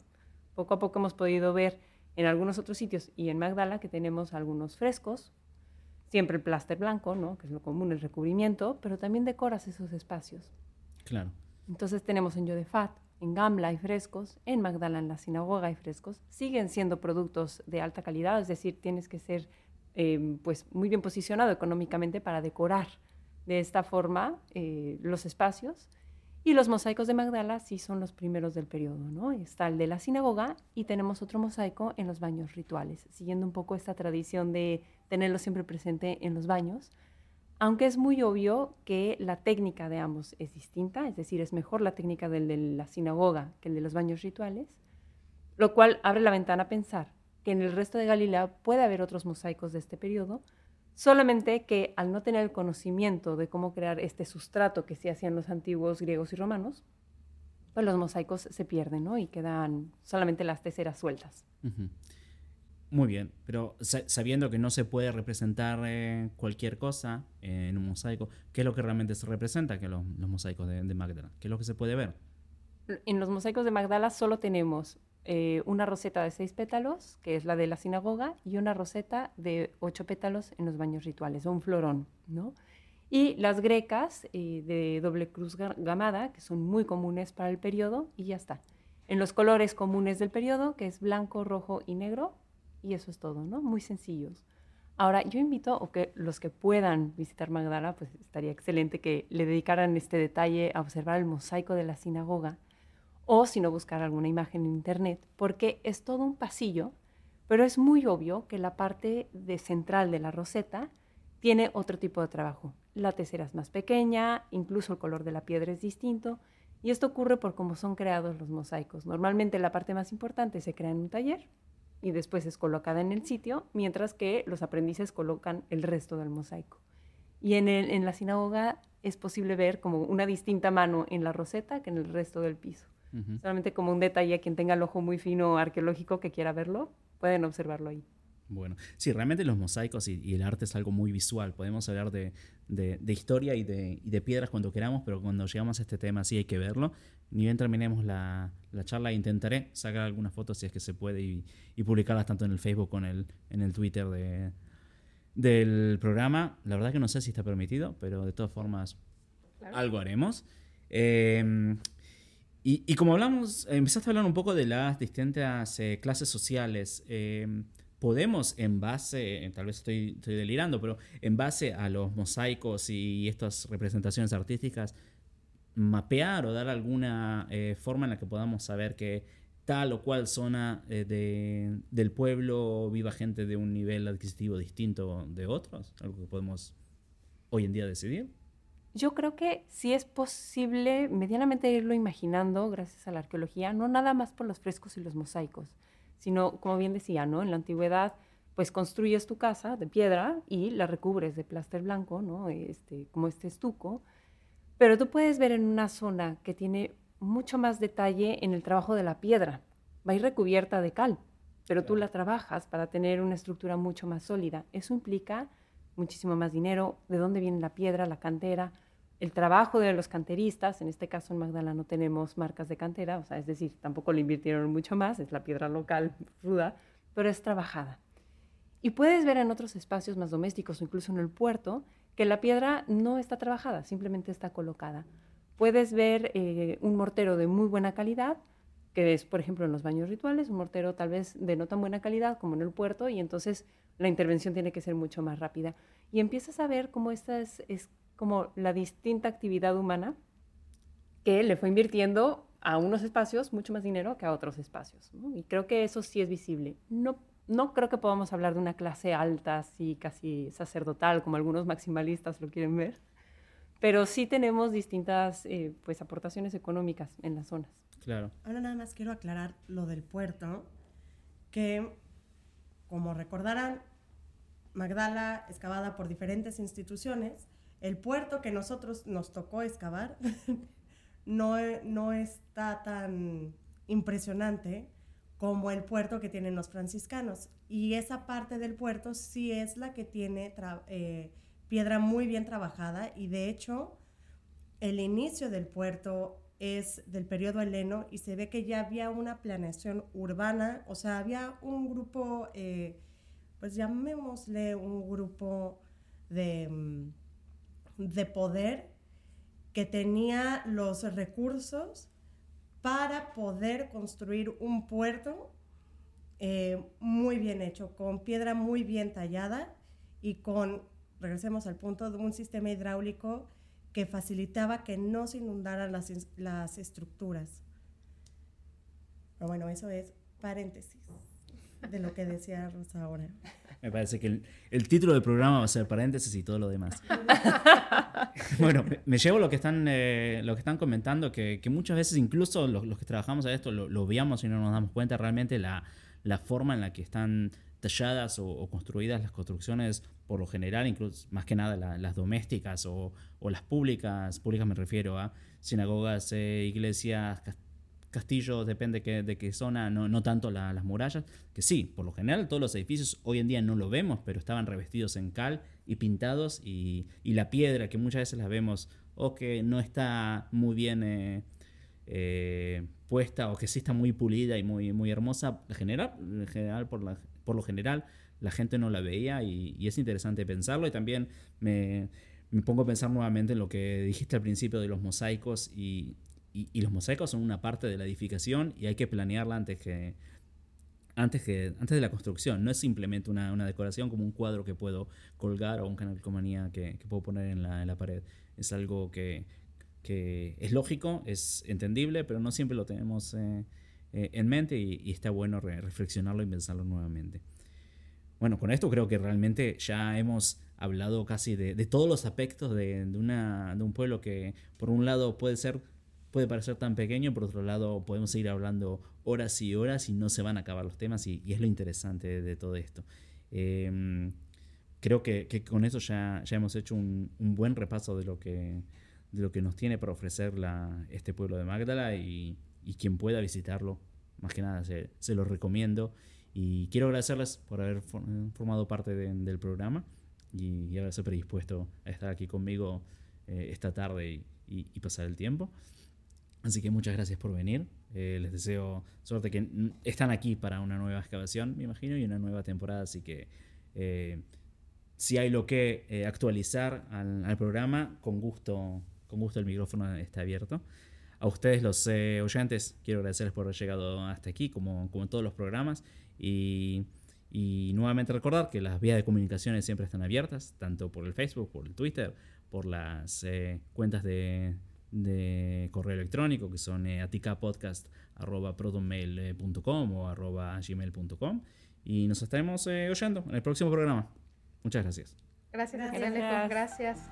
Poco a poco hemos podido ver en algunos otros sitios y en Magdala que tenemos algunos frescos, siempre el plaster blanco, ¿no? que es lo común, el recubrimiento, pero también decoras esos espacios. Claro. Entonces tenemos en Yodefat, en Gamla hay frescos, en Magdala, en la sinagoga hay frescos, siguen siendo productos de alta calidad, es decir, tienes que ser eh, pues muy bien posicionado económicamente para decorar de esta forma eh, los espacios. Y los mosaicos de Magdala sí son los primeros del periodo, ¿no? Está el de la sinagoga y tenemos otro mosaico en los baños rituales, siguiendo un poco esta tradición de tenerlo siempre presente en los baños, aunque es muy obvio que la técnica de ambos es distinta, es decir, es mejor la técnica del de la sinagoga que el de los baños rituales, lo cual abre la ventana a pensar que en el resto de Galilea puede haber otros mosaicos de este periodo, solamente que al no tener el conocimiento de cómo crear este sustrato que se hacían los antiguos griegos y romanos, pues los mosaicos se pierden, ¿no? Y quedan solamente las teceras sueltas. Muy bien, pero sabiendo que no se puede representar eh, cualquier cosa en un mosaico, ¿qué es lo que realmente se representa que los, los mosaicos de, de, Magdala? ¿Qué es lo que se puede ver? En los mosaicos de Magdala solo tenemos eh, una roseta de seis pétalos, que es la de la sinagoga, y una roseta de ocho pétalos en los baños rituales, o un florón, ¿no? Y las grecas eh, de doble cruz gamada, que son muy comunes para el periodo, y ya está. En los colores comunes del periodo, que es blanco, rojo y negro, y eso es todo, ¿no? Muy sencillos. Ahora, yo invito a que los que puedan visitar Magdala, pues estaría excelente que le dedicaran este detalle a observar el mosaico de la sinagoga, o si no buscar alguna imagen en internet, porque es todo un pasillo, pero es muy obvio que la parte de central de la roseta tiene otro tipo de trabajo. La tesera es más pequeña, incluso el color de la piedra es distinto, y esto ocurre por cómo son creados los mosaicos. Normalmente la parte más importante se crea en un taller, y después es colocada en el sitio, mientras que los aprendices colocan el resto del mosaico. Y en, el, en la sinagoga es posible ver como una distinta mano en la roseta que en el resto del piso. Uh -huh. Solamente como un detalle, a quien tenga el ojo muy fino arqueológico que quiera verlo, pueden observarlo ahí. Bueno, sí, realmente los mosaicos y, y el arte es algo muy visual. Podemos hablar de, de, de historia y de, y de, piedras cuando queramos, pero cuando llegamos a este tema sí hay que verlo. Ni bien terminemos la, la charla, intentaré sacar algunas fotos si es que se puede y, y publicarlas tanto en el Facebook como en el, en el Twitter de, del programa. La verdad que no sé si está permitido, pero de todas formas claro. algo haremos. Eh, y, como hablamos, empezaste a hablar un poco de las distintas eh, clases sociales. Eh, podemos, en base, tal vez estoy, estoy, delirando, pero en base a los mosaicos y estas representaciones artísticas, mapear o dar alguna eh, forma en la que podamos saber que tal o cual zona eh, de, del pueblo viva gente de un nivel adquisitivo distinto de otros, algo que podemos hoy en día decidir. Yo creo que sí es posible medianamente irlo imaginando gracias a la arqueología, no nada más por los frescos y los mosaicos, sino, como bien decía, ¿no? en la antigüedad pues construyes tu casa de piedra y la recubres de plaster blanco, ¿no? Este, como este estuco. Pero tú puedes ver en una zona que tiene mucho más detalle en el trabajo de la piedra. Va a ir recubierta de cal, pero tú la trabajas para tener una estructura mucho más sólida. Eso implica muchísimo más dinero, de dónde viene la piedra, la cantera, el trabajo de los canteristas, en este caso en Magdala no tenemos marcas de cantera, o sea, es decir, tampoco le invirtieron mucho más, es la piedra local ruda, pero es trabajada. Y puedes ver en otros espacios más domésticos o incluso en el puerto que la piedra no está trabajada, simplemente está colocada. Puedes ver eh, un mortero de muy buena calidad, que es, por ejemplo, en los baños rituales, un mortero tal vez de no tan buena calidad como en el puerto, y entonces la intervención tiene que ser mucho más rápida. Y empiezas a ver cómo esta es, es como la distinta actividad humana que le fue invirtiendo a unos espacios mucho más dinero que a otros espacios. Y creo que eso sí es visible. No no creo que podamos hablar de una clase alta, así casi sacerdotal, como algunos maximalistas lo quieren ver, pero sí tenemos distintas eh, pues, aportaciones económicas en las zonas. Claro. Ahora nada más quiero aclarar lo del puerto, que como recordarán, Magdala excavada por diferentes instituciones, el puerto que nosotros nos tocó excavar no, no está tan impresionante como el puerto que tienen los franciscanos. Y esa parte del puerto sí es la que tiene eh, piedra muy bien trabajada y de hecho el inicio del puerto es del periodo heleno y se ve que ya había una planeación urbana, o sea, había un grupo, eh, pues llamémosle un grupo de, mm, de poder que tenía los recursos para poder construir un puerto eh, muy bien hecho, con piedra muy bien tallada y con, regresemos al punto, de un sistema hidráulico que facilitaba que no se inundaran las, las estructuras. Pero bueno, eso es paréntesis de lo que decía Rosa ahora. Me parece que el, título del programa va a ser paréntesis y todo lo demás. bueno, me, llevo lo que están, eh, lo que están comentando, que, muchas veces incluso los, que trabajamos a esto lo, lo, veamos y no nos damos cuenta realmente la, la forma en la que están talladas o, construidas las construcciones por lo general, incluso más que nada las domésticas o, o, las públicas, públicas me refiero a sinagogas, eh, iglesias, castillos, depende de qué zona, no, no tanto las murallas, que sí, por lo general todos los edificios hoy en día no lo vemos, pero estaban revestidos en cal y pintados y, y la piedra que muchas veces las vemos o que no está muy bien eh, eh, puesta o que sí está muy pulida y muy, muy hermosa, en general, en general por, la, por lo general la gente no la veía y, y es interesante pensarlo. Y también me, me pongo a pensar nuevamente en lo que dijiste al principio de los mosaicos y, y, los mosaicos son una parte de la edificación y hay que planearla antes que, antes, que, antes de la construcción. No es simplemente una, una decoración como un cuadro que puedo colgar o un canal que, que puedo poner en la, en la, pared. Es algo que, que, es lógico, es entendible, pero no siempre lo tenemos eh, eh, en mente y, está bueno reflexionarlo y pensarlo nuevamente. Bueno, con esto creo que realmente ya hemos hablado casi de, de todos los aspectos de, de, una, de un pueblo que por un lado puede ser puede parecer tan pequeño, por otro lado podemos seguir hablando horas y horas y no se van a acabar los temas y, es lo interesante de, todo esto. Em, creo que, con eso ya, ya hemos hecho un, buen repaso de lo que, de lo que nos tiene para ofrecer la, este pueblo de Magdala y, quien pueda visitarlo, más que nada se, se lo recomiendo. Y quiero agradecerles por haber formado parte del programa y, haberse predispuesto a estar aquí conmigo eh, esta tarde y pasar el tiempo. Así que muchas gracias por venir. Eh, les deseo suerte que están aquí para una nueva excavación, me imagino, y una nueva temporada. Así que eh, si hay lo que eh, actualizar al, programa, con gusto, con gusto el micrófono está abierto. A ustedes, los oyentes, quiero agradecerles por haber llegado hasta aquí, como, como en todos los programas. Y, y nuevamente recordar que las vías de comunicaciones siempre están abiertas, tanto por el Facebook, por el Twitter, por las cuentas de de correo electrónico que son eh, aticapodcast.protonmail.com o arroba gmail.com y nos estaremos eh, oyendo en el próximo programa. Muchas gracias. Gracias, gracias. gracias.